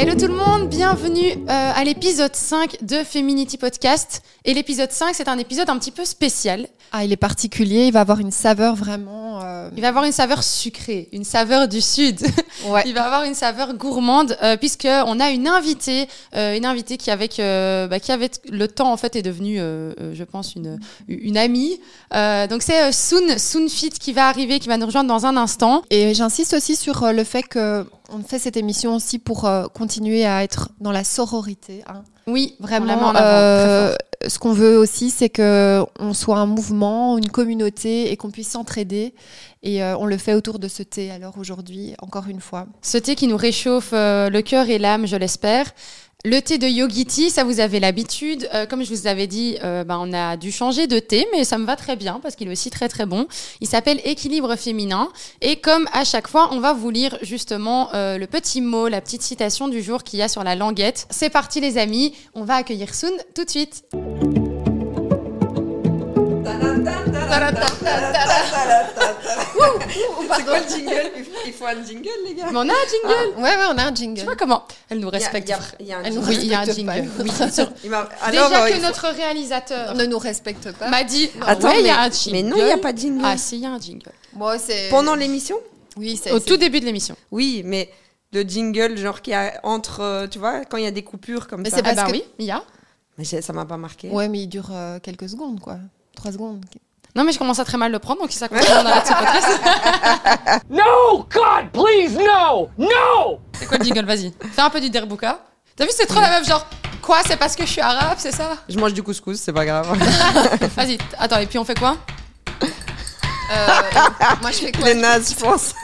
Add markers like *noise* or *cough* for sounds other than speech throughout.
Hello tout le monde, bienvenue euh, à l'épisode 5 de Feminity Podcast. Et l'épisode 5, c'est un épisode un petit peu spécial. Ah, il est particulier, il va avoir une saveur vraiment. euh, Il va avoir une saveur sucrée, une saveur du sud. *laughs* Ouais. Il va avoir une saveur gourmande euh, puisque on a une invitée, euh, une invitée qui avec bah, qui avec le temps en fait est devenue, je pense une une amie. Donc c'est Soon Soonfit qui va arriver, qui va nous rejoindre dans un instant. Et j'insiste aussi sur le fait que on fait cette émission aussi pour euh, continuer à être dans la sororité. hein. Oui, Vraiment, euh, ce qu'on veut aussi, c'est que on soit un mouvement, une communauté et qu'on puisse s'entraider. Et euh, on le fait autour de ce thé. Alors aujourd'hui, encore une fois. Ce thé qui nous réchauffe le cœur et l'âme, je l'espère. Le thé de Yogiti, ça vous avez l'habitude. Euh, comme je vous avais dit, euh, ben, on a dû changer de thé, mais ça me va très bien parce qu'il est aussi très très bon. Il s'appelle Équilibre féminin. Et comme à chaque fois, on va vous lire justement euh, le petit mot, la petite citation du jour qu'il y a sur la languette. C'est parti les amis, on va accueillir Soon tout de suite. C'est quoi le jingle? Il faut- un jingle, les gars? Mais on a un jingle Ouais, ouais, on a un Tu jingle. vois comment Elle nous respecte. il y a- un jingle. Oui, il y a un respecte pas, jingle. Oui, *laughs* Déjà euh, que faut- notre réalisateur ne nous respecte pas. m'a dit Attends, ouais, il y mais, a un jingle. mais non, il n'y a pas de jingle. Ah, si, il y a un jingle. Moi, c'est Pendant l'émission? Oui, c'est Au tout début de l'émission. Oui, mais le jingle, genre qui a entre, euh, tu vois, quand il y a des coupures comme Mais ça. c'est Ah parce bah que- oui, il y a. Mais ça m'a pas marqué. Ouais, mais il dure euh, quelques secondes, quoi. Trois secondes. Non, mais je commence à très mal le prendre, donc si ça continue, on arrête ce podcast. *laughs* No! God, please, no! No! C'est quoi le jingle Vas-y. Fais un peu du derbouka. T'as vu, c'est trop la même genre. Quoi C'est parce que je suis arabe, c'est ça? Je mange du couscous, c'est pas grave. *laughs* Vas-y. Attends, et puis on fait quoi? Euh, moi, je fais quoi? Les nazes, je pense.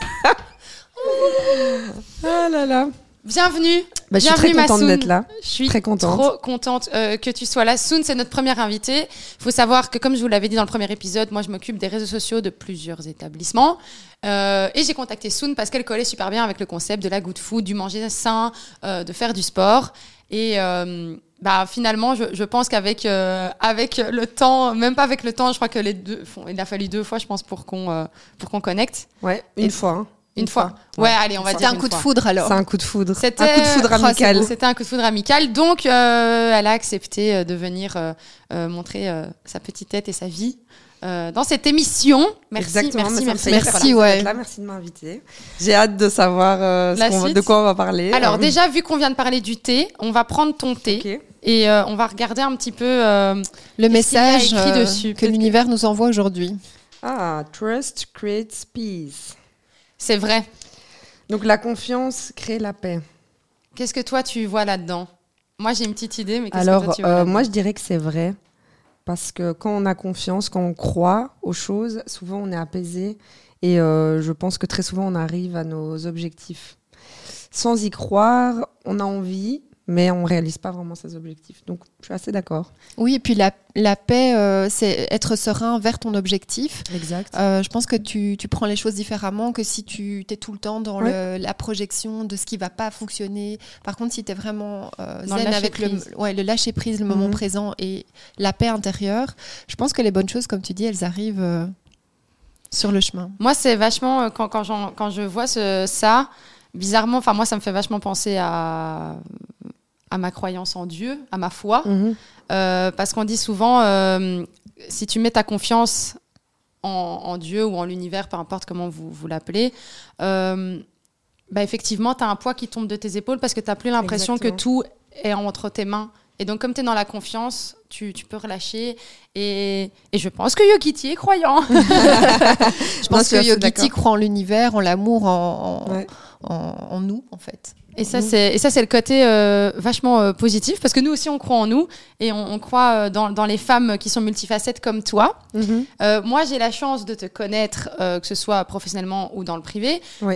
ah là là. Bienvenue. Bah, je suis très contente d'être là. Je suis Très contente. trop contente euh, que tu sois là. Soon, c'est notre première invitée. Il faut savoir que, comme je vous l'avais dit dans le premier épisode, moi, je m'occupe des réseaux sociaux de plusieurs établissements. Euh, et j'ai contacté Soon parce qu'elle collait super bien avec le concept de la good food, du manger sain, euh, de faire du sport. Et euh, bah, finalement, je, je pense qu'avec euh, avec le temps, même pas avec le temps, je crois que les deux, font- il a fallu deux fois, je pense, pour qu'on euh, pour qu'on connecte. Ouais, une Et- fois. hein. Une, fois. Ouais, allez, on va C'est dire un une coup de foudre alors. C'est un coup de foudre. C'était Un coup de foudre Oh, c'est amical. beau. C'était un coup de foudre amical. Donc, euh, elle a accepté euh, de venir euh, euh, montrer euh, sa petite tête et sa vie euh, dans cette émission. Merci, Exactement, merci, merci. Merci, ouais. Là, merci de m'inviter. J'ai hâte de savoir euh, ce va- de quoi on va parler. Alors, déjà, vu qu'on vient de parler du thé, on va prendre ton thé et euh, on va regarder un petit peu. euh, Le message écrit euh, dessus que l'univers nous envoie aujourd'hui. Ah, trust creates peace. C'est vrai. Donc la confiance crée la paix. Qu'est-ce que toi, tu vois là-dedans? Moi, j'ai une petite idée, mais qu'est-ce que toi, tu vois euh, moi, je dirais que c'est vrai. Parce que quand on a confiance, quand on croit aux choses, souvent on est apaisé. Et euh, je pense que très souvent on arrive à nos objectifs. Sans y croire, on a envie, mais on réalise pas vraiment ses objectifs. Donc, je suis assez d'accord. Oui, et puis la, la paix, euh, c'est être serein vers ton objectif. Exact. Euh, je pense que tu, tu prends les choses différemment que si tu es tout le temps dans le- la projection de ce qui va pas fonctionner. Par contre, si tu es vraiment euh, le zen avec le, ouais, le lâcher prise, le moment Mhm. présent et la paix intérieure, je pense que les bonnes choses, comme tu dis, elles arrivent euh, sur le chemin. Moi, c'est vachement quand, quand, quand je vois ce, ça, bizarrement, enfin moi, ça me fait vachement penser à à ma croyance en Dieu, à ma foi, Mhm. Euh, parce qu'on dit souvent, euh, si tu mets ta confiance en, en Dieu ou en l'univers, peu importe comment vous, vous l'appelez, euh, bah effectivement, tu as un poids qui tombe de tes épaules parce que tu n'as plus l'impression que tout est entre tes mains. Et donc, comme tu es dans la confiance, tu, tu peux relâcher. Et, et je pense que Yogiti est croyant. *laughs* Je pense je que assez Yogiti croit en l'univers, en l'amour, en, en, Ouais. En- en nous, en fait. Et ça, c'est et ça, c'est le côté euh, vachement euh, positif parce que nous aussi, on croit en nous et on, on croit euh, dans, dans les femmes qui sont multifacettes comme toi. Mhm. Euh, moi, j'ai la chance de te connaître, euh, que ce soit professionnellement ou dans le privé. Oui.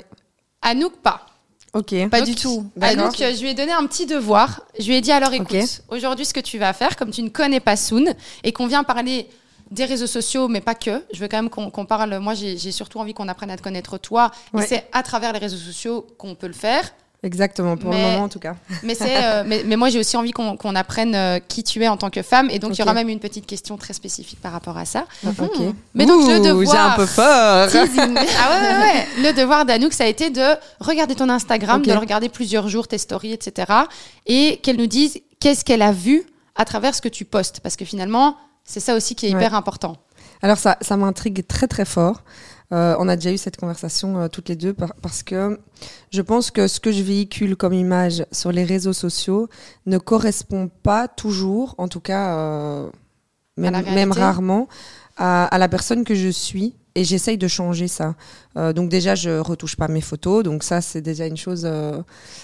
Anouk, pas. Ok. Pas Donc, du tout. D'accord. Anouk, je lui ai donné un petit devoir. Je lui ai dit alors, écoute, aujourd'hui, ce que tu vas faire, comme tu ne connais pas Soon et qu'on vient parler des réseaux sociaux, mais pas que. Je veux quand même qu'on parle. Moi, j'ai surtout envie qu'on apprenne à te connaître toi. Ouais. Et c'est à travers les réseaux sociaux qu'on peut le faire. Exactement, pour Mais- le moment en tout cas. *laughs* Mais, euh, mais, mais moi, j'ai aussi envie qu'on apprenne euh, qui tu es en tant que femme. Et donc, il y aura même une petite question très spécifique par rapport à ça. Ok. Mais donc, le devoir- J'ai un peu peur. Teasing. *laughs* ah ouais, ouais, ouais. Le devoir d'Anouk, ça a été de regarder ton Instagram, de le regarder plusieurs jours, tes stories, etc. Et qu'elle nous dise qu'est-ce qu'elle a vu à travers ce que tu postes. Parce que finalement, c'est ça aussi qui est Ouais. hyper important. Alors ça, ça m'intrigue très très fort. Euh, on a déjà eu cette conversation euh, toutes les deux par- parce que je pense que ce que je véhicule comme image sur les réseaux sociaux ne correspond pas toujours, en tout cas euh, même, rarement, à, à la personne que je suis. Et j'essaye de changer ça. Euh, donc déjà, je retouche pas mes photos. Donc ça, c'est déjà une chose. euh,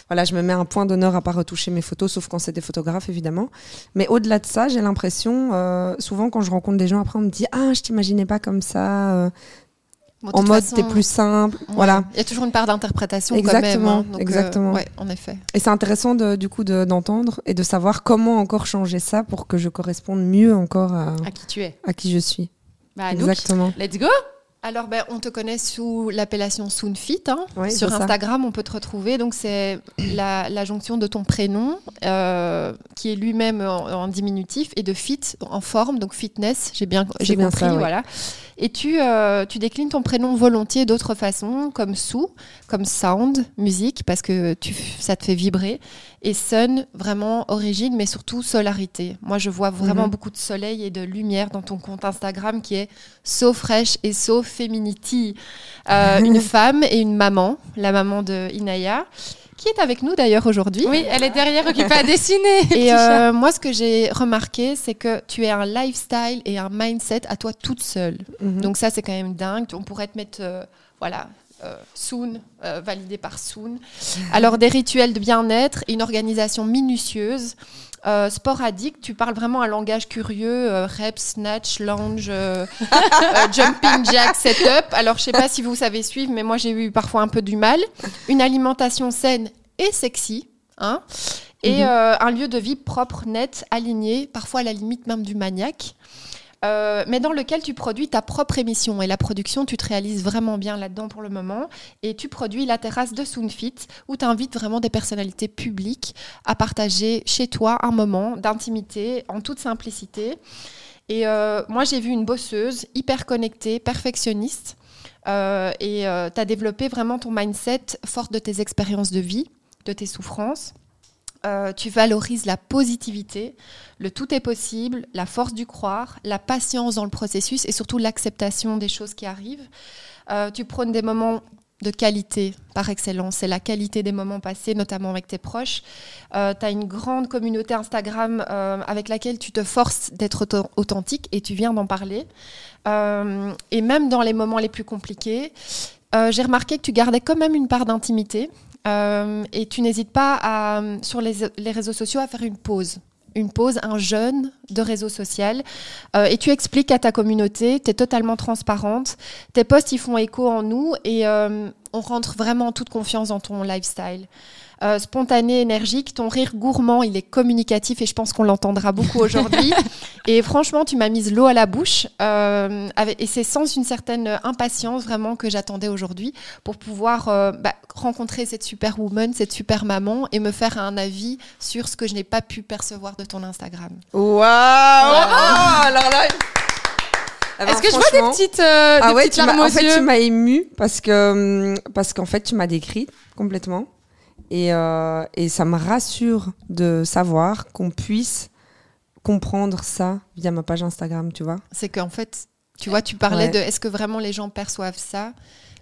voilà, je me mets un point d'honneur à pas retoucher mes photos, sauf quand c'est des photographes, évidemment. Mais au-delà de ça, j'ai l'impression, euh, souvent quand je rencontre des gens, après on me dit ah, je t'imaginais pas comme ça. Bon, en mode t'es plus simple. ouais, Voilà. Il y a toujours une part d'interprétation Exactement, quand même. hein. Donc, euh, exactement. ouais, en effet. Et c'est intéressant de, du coup de- d'entendre et de savoir comment encore changer ça pour que je corresponde mieux encore à, À qui tu es. à qui je suis. Bah, Exactement. let's go. Alors, ben, on te connaît sous l'appellation Soonfit. Hein. Oui, Sur ça. Instagram, on peut te retrouver. Donc, c'est *clears throat* la, la jonction de ton prénom, euh, qui est lui-même en, en diminutif, et de fit, en forme, donc fitness. J'ai bien, j'ai compris, ça, voilà. Et tu, euh, tu déclines ton prénom volontiers d'autres façons, comme sous, comme sound, musique, parce que tu, ça te fait vibrer, et sun, vraiment origine, mais surtout solarité. Moi, je vois vraiment Mhm. beaucoup de soleil et de lumière dans ton compte Instagram qui est so fresh et so femininity. Euh, *laughs* une femme et une maman, la maman de Inaya, qui est avec nous d'ailleurs aujourd'hui. Oui, elle est derrière occupée à *laughs* dessiner. Et euh, moi, ce que j'ai remarqué, c'est que tu es un lifestyle et un mindset à toi toute seule. Mhm. Donc ça, c'est quand même dingue. On pourrait te mettre, euh, voilà, Soon, euh, validé par Soon. Alors, des rituels de bien-être une organisation minutieuse. Euh, sport addict, tu parles vraiment un langage curieux, euh, reps, snatch, lunge, euh, euh, jumping jack, setup. Alors, je sais pas si vous savez suivre, mais moi, j'ai eu parfois un peu du mal. Une alimentation saine et sexy. Hein et Mhm. euh, un lieu de vie propre, net, aligné, parfois à la limite même du maniaque. Euh, mais dans lequel tu produis ta propre émission. Et la production, tu te réalises vraiment bien là-dedans pour le moment. Et tu produis la terrasse de Soonfit, où tu invites vraiment des personnalités publiques à partager chez toi un moment d'intimité en toute simplicité. Et euh, moi, j'ai vu une bosseuse hyper connectée, perfectionniste. Euh, et tu as développé vraiment ton mindset fort de tes expériences de vie, de tes souffrances. Euh, tu valorises la positivité, le tout est possible, la force du croire, la patience dans le processus et surtout l'acceptation des choses qui arrivent. Euh, tu prônes des moments de qualité par excellence. C'est la qualité des moments passés, notamment avec tes proches. Euh, tu as une grande communauté Instagram euh, avec laquelle tu te forces d'être authentique et tu viens d'en parler. Et même dans les moments les plus compliqués, j'ai remarqué que tu gardais quand même une part d'intimité. Euh, et tu n'hésites pas à, sur les, les réseaux sociaux à faire une pause. Une pause, un jeûne de réseau social. Euh, et tu expliques à ta communauté, tu es totalement transparente. Tes posts, ils font écho en nous et euh, on rentre vraiment en toute confiance dans ton lifestyle. Euh, spontané, énergique, ton rire gourmand, il est communicatif et je pense qu'on l'entendra beaucoup aujourd'hui. *laughs* et franchement, tu m'as mise l'eau à la bouche euh, avec- et c'est sans une certaine impatience vraiment que j'attendais aujourd'hui pour pouvoir euh, bah, rencontrer cette super woman, cette super maman et me faire un avis sur ce que je n'ai pas pu percevoir de ton Instagram. Waouh Oh, Alors là. Ah ben, Est-ce que je vois des petites, euh, Ah des ouais, petites larmes aux en fait, tu m'as ému parce que hum, parce qu'en fait, tu m'as décrit complètement et euh, et ça me rassure de savoir qu'on puisse comprendre ça via ma page Instagram, tu vois. C'est qu'en fait, tu vois, tu parlais Ouais. de est-ce que vraiment les gens perçoivent ça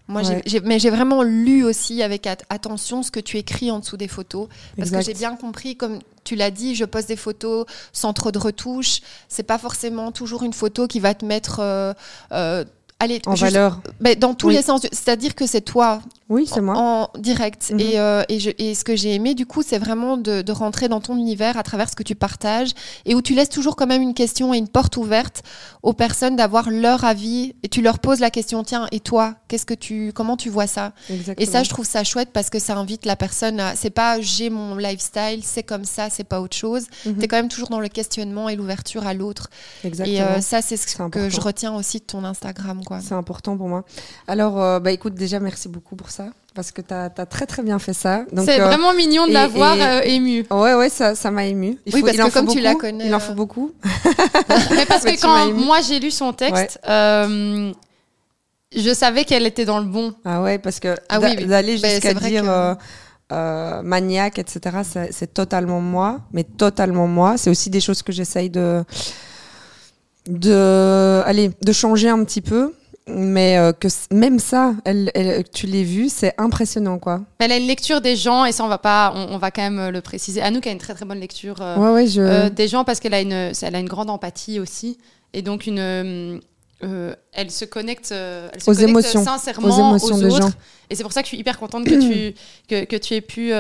moi, j'ai- Ouais. j'ai- mais j'ai vraiment lu aussi avec at- attention ce que tu écris en dessous des photos. Parce Exact. que j'ai bien compris, comme tu l'as dit, je poste des photos sans trop de retouches. C'est pas forcément toujours une photo qui va te mettre. euh, euh, allez, En juste- valeur. mais dans tous Oui. les sens. C'est-à-dire que c'est toi Oui, c'est moi. en direct. Mhm. et, euh, et, je- et ce que j'ai aimé, du coup, c'est vraiment de, de rentrer dans ton univers à travers ce que tu partages et où tu laisses toujours quand même une question et une porte ouverte aux personnes d'avoir leur avis et tu leur poses la question tiens, et toi, qu'est-ce que tu, comment tu vois ça? Exactement. Et ça, je trouve ça chouette parce que ça invite la personne à. C'est pas j'ai mon lifestyle, c'est comme ça, c'est pas autre chose. Mhm. Tu es quand même toujours dans le questionnement et l'ouverture à l'autre. Et euh, ça, c'est ce que important. je retiens aussi de ton Instagram. quoi. C'est important pour moi. Alors, euh, bah écoute, déjà merci beaucoup pour ça. parce que tu as, très très bien fait ça. C'est euh, vraiment mignon de l'avoir euh, ému. Ouais, ouais, ça, ça m'a ému. Il oui, parce que comme tu la connais. Il en faut beaucoup. *laughs* Mais parce que quand moi j'ai lu son texte, je savais qu'elle était dans le bon. Ah ouais, parce que ah d'aller ben, jusqu'à dire que... maniaque, etc., c'est totalement moi, mais totalement moi. C'est aussi des choses que j'essaye de, de, allez, de changer un petit peu mais euh, que même ça, elle, tu l'as vu, c'est impressionnant quoi. Elle a une lecture des gens et ça on va pas, on, va quand même euh, le préciser. Anouk a une très très bonne lecture euh, ouais, ouais, je... des gens parce qu'elle a une, elle a une grande empathie aussi et donc une, elle se connecte, elle se aux connecte émotions, sincèrement aux, émotions des Gens. Et c'est pour ça que je suis hyper contente que tu *clears throat* que, que tu aies pu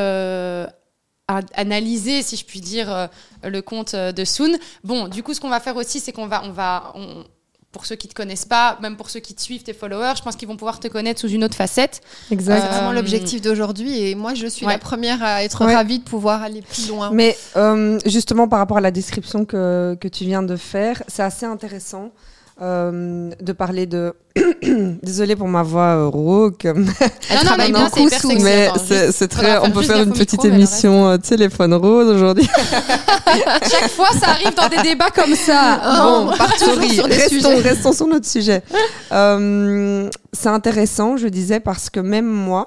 analyser, si je puis dire, le compte de Soon. Bon, du coup, ce qu'on va faire aussi, c'est qu'on va, on va, on, pour ceux qui te connaissent pas, même pour ceux qui te suivent, tes followers, je pense qu'ils vont pouvoir te connaître sous une autre facette. Exactement. C'est vraiment l'objectif d'aujourd'hui et moi je suis la première à être ravie de pouvoir aller plus loin. Mais euh, justement par rapport à la description que, que tu viens de faire, c'est assez intéressant. Euh, de parler de. *coughs* Désolée pour ma voix euh, rauque. *laughs* Elle non, travaille non, beaucoup sous, mais c'est très. On peut faire une petite émission euh, téléphone rose aujourd'hui. *laughs* Chaque fois, ça arrive dans des débats comme ça. bon, partout sur des restons, sujets. restons sur notre sujet. *laughs* c'est intéressant, je disais, parce que même moi,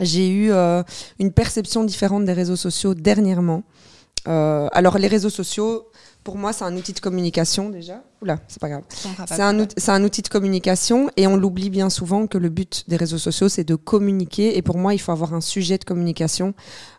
j'ai eu une perception différente des réseaux sociaux dernièrement. alors, les réseaux sociaux, pour moi, c'est un outil de communication déjà. Oula, c'est pas grave. C'est un, un, outil de communication et on l'oublie bien souvent que le but des réseaux sociaux, c'est de communiquer. Et pour moi, il faut avoir un sujet de communication.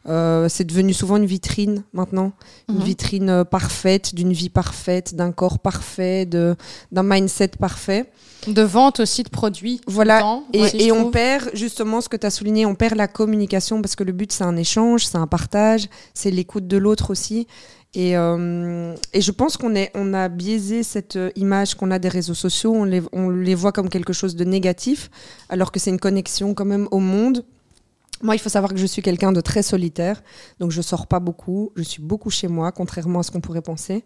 Euh, c'est devenu souvent une vitrine maintenant, une mhm. vitrine euh, parfaite, d'une vie parfaite, d'un corps parfait, d'un mindset parfait. De vente aussi de produits. Voilà. et, et on perd justement ce que tu as souligné, on perd la communication parce que le but, c'est un échange, c'est un partage, c'est l'écoute de l'autre aussi. Et, euh, et, je pense qu'on on a biaisé cette euh, image qu'on a des réseaux sociaux, on les, on les voit comme quelque chose de négatif, alors que c'est une connexion quand même au monde. Moi, il faut savoir que je suis quelqu'un de très solitaire, donc je sors pas beaucoup, je suis beaucoup chez moi, contrairement à ce qu'on pourrait penser.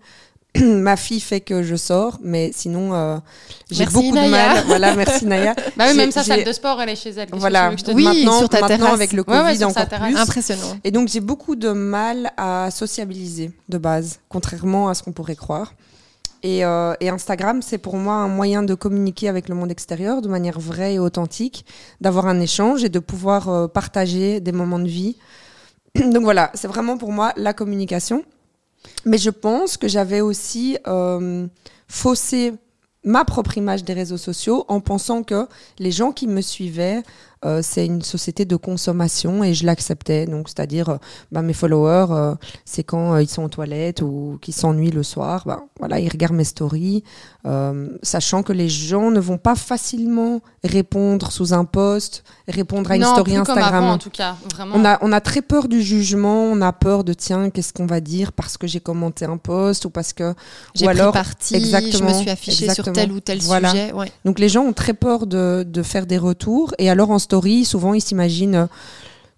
*clears throat* ma fille fait que je sors, mais sinon, euh, j'ai beaucoup de mal. *laughs* Voilà, merci Naya. Bah oui, même sa salle de sport, elle est chez elle. Voilà. Oui, maintenant, sur ta maintenant avec le Covid encore plus. Impressionnant. Et donc, j'ai beaucoup de mal à sociabiliser de base, contrairement à ce qu'on pourrait croire. Et, euh, et Instagram, c'est pour moi un moyen de communiquer avec le monde extérieur de manière vraie et authentique, d'avoir un échange et de pouvoir euh, partager des moments de vie. *clears throat* donc voilà, c'est vraiment pour moi la communication. Mais je pense que j'avais aussi euh, faussé ma propre image des réseaux sociaux en pensant que les gens qui me suivaient euh, c'est une société de consommation et je l'acceptais. Donc, c'est-à-dire, euh, bah, mes followers, c'est quand ils sont aux toilettes ou qu'ils s'ennuient le soir, bah, voilà, ils regardent mes stories, sachant que les gens ne vont pas facilement répondre sous un post, répondre à une story Instagram. en tout cas, vraiment. On a, on a très peur du jugement, on a peur de tiens, qu'est-ce qu'on va dire parce que j'ai commenté un post ou parce que j'ai pris parti, exactement, je me suis affichée sur tel ou tel sujet. Donc les gens ont très peur de, de faire des retours et alors en souvent ils s'imaginent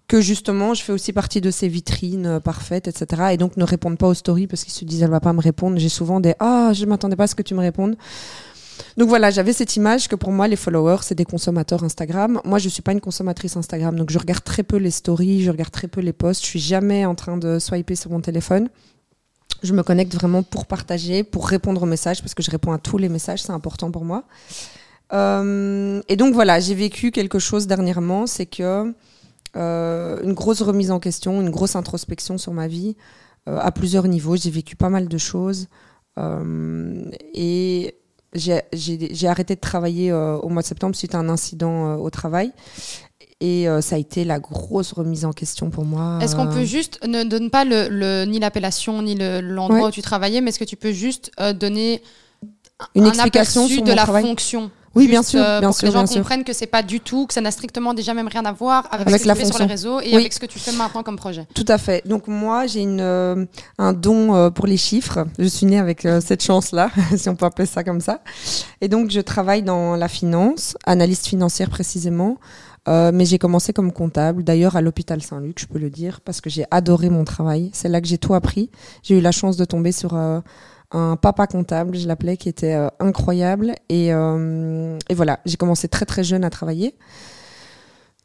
que justement je fais aussi partie de ces vitrines euh, parfaites, etc. Et donc ne répondent pas aux stories parce qu'ils se disent elle va pas me répondre. J'ai souvent des ah je m'attendais pas à ce que tu me répondes. Donc voilà, j'avais cette image que pour moi les followers c'est des consommateurs Instagram. Moi je suis pas une consommatrice Instagram donc je regarde très peu les stories, je regarde très peu les posts. Je suis jamais en train de swiper sur mon téléphone. Je me connecte vraiment pour partager, pour répondre aux messages parce que je réponds à tous les messages, c'est important pour moi. Euh, et donc voilà, j'ai vécu quelque chose dernièrement, c'est que une grosse remise en question, une grosse introspection sur ma vie euh, à plusieurs niveaux. J'ai vécu pas mal de choses et j'ai arrêté de travailler au mois de septembre suite à un incident au travail. Et ça a été la grosse remise en question pour moi. Est-ce qu'on peut juste, ne donne pas le, ni l'appellation ni l'endroit où tu travaillais, mais est-ce que tu peux juste donner une un explication sur de la fonction? Oui, bien sûr, euh, bien pour sûr, que les gens comprennent que c'est pas du tout, que ça n'a strictement déjà même rien à voir avec, ce que tu fais sur les réseaux et avec ce que tu fais maintenant comme projet. Tout à fait. Donc moi, j'ai une euh, un don euh, pour les chiffres. Je suis née avec cette chance-là, *laughs* si on peut appeler ça comme ça. Et donc je travaille dans la finance, analyste financière précisément. mais j'ai commencé comme comptable, d'ailleurs à l'hôpital Saint-Luc, je peux le dire, parce que j'ai adoré mon travail. C'est là que j'ai tout appris. J'ai eu la chance de tomber sur un papa comptable, je l'appelais, qui était euh, incroyable. Et, euh, et, voilà, j'ai commencé très très jeune à travailler.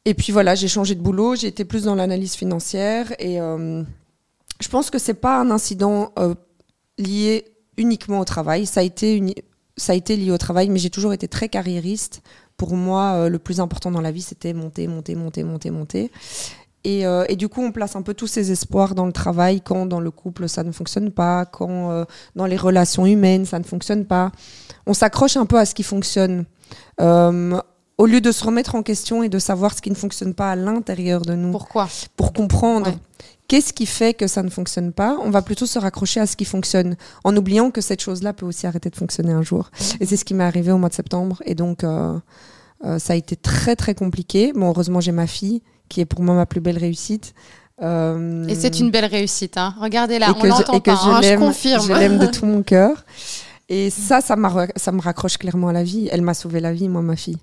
et puis voilà, j'ai changé de boulot, j'ai été plus dans l'analyse financière et euh, je pense que c'est pas un incident lié uniquement au travail. Ça a été ça a été lié au travail, mais j'ai toujours été très carriériste. Pour moi, le plus important dans la vie, c'était monter, monter, monter, monter, monter. Et, euh, et du coup, on place un peu tous ses espoirs dans le travail quand dans le couple ça ne fonctionne pas, quand euh, dans les relations humaines ça ne fonctionne pas. On s'accroche un peu à ce qui fonctionne. Euh, au lieu de se remettre en question et de savoir ce qui ne fonctionne pas à l'intérieur de nous Pourquoi? pour comprendre Ouais. qu'est-ce qui fait que ça ne fonctionne pas, on va plutôt se raccrocher à ce qui fonctionne, en oubliant que cette chose-là peut aussi arrêter de fonctionner un jour. Et c'est ce qui m'est arrivé au mois de septembre. Et donc, ça a été très, très compliqué. Bon, heureusement, j'ai ma fille, qui est pour moi ma plus belle réussite. Euh, Et c'est une belle réussite. Hein. Regardez là, et on l'entend pas. je hein, je l'aime, confirme. je l'aime de tout mon *laughs* cœur. Et ça, ça, ça me raccroche clairement à la vie. Elle m'a sauvé la vie, moi, ma fille.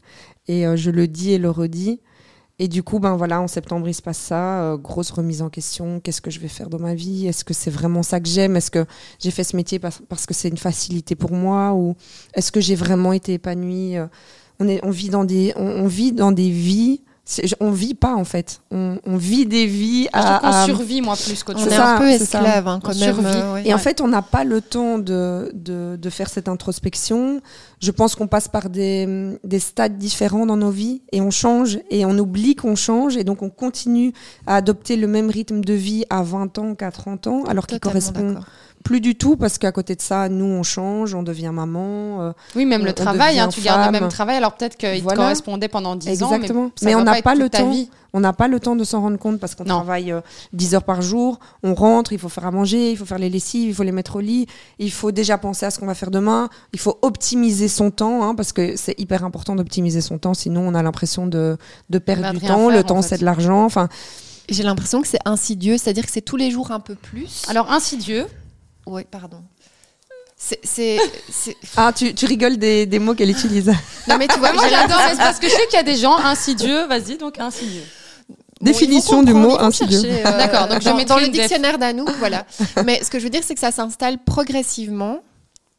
Et euh, je le dis et le redis. Et du coup, ben voilà, en septembre, il se passe ça. euh, grosse remise en question. Qu'est-ce que je vais faire dans ma vie? Est-ce que c'est vraiment ça que j'aime? Est-ce que j'ai fait ce métier parce, que c'est une facilité pour moi? Ou est-ce que j'ai vraiment été épanouie? On, est, on, vit dans des, on, on vit dans des vies. On vit pas, en fait. On, on vit des vies à. à- survit, moi, plus qu'autre On C'est est chose. ça, un peu esclave hein, quand On même. survit. euh, ouais. Et en fait, on n'a pas le temps de, de, de faire cette introspection. Je pense qu'on passe par des, des stades différents dans nos vies et on change et on oublie qu'on change et donc on continue à adopter le même rythme de vie à 20 ans qu'à 30 ans alors qu'il correspond. Plus du tout parce qu'à côté de ça, nous, on change, on devient maman. euh, Oui, même On- le travail, hein, tu gardes le même travail, alors peut-être qu'il Voilà. te correspondait pendant 10 ans, Exactement. mais, on n'a pas le temps. vie. On n'a pas le temps de s'en rendre compte parce qu'on travaille euh, 10 heures par jour, on rentre, il faut faire à manger, il faut faire les lessives, il faut les mettre au lit, il faut déjà penser à ce qu'on va faire demain, il faut optimiser son temps hein, parce que c'est hyper important d'optimiser son temps, sinon on a l'impression de, de perdre du temps, faire, le temps fait. c'est de l'argent, enfin J'ai l'impression que c'est insidieux, c'est-à-dire que c'est tous les jours un peu plus. Alors, insidieux, oui, pardon. C'est, c'est, c'est- *laughs* ah tu, tu rigoles des, des mots qu'elle utilise. Non mais tu vois, moi j'adore, parce que je sais qu'il y a des gens insidieux, vas-y, donc insidieux. Bon, Définition du mot insidieux. chercher, euh, D'accord, donc je mettrai dans le dictionnaire d'Anouk, voilà. Mais ce que je veux dire, c'est que ça s'installe progressivement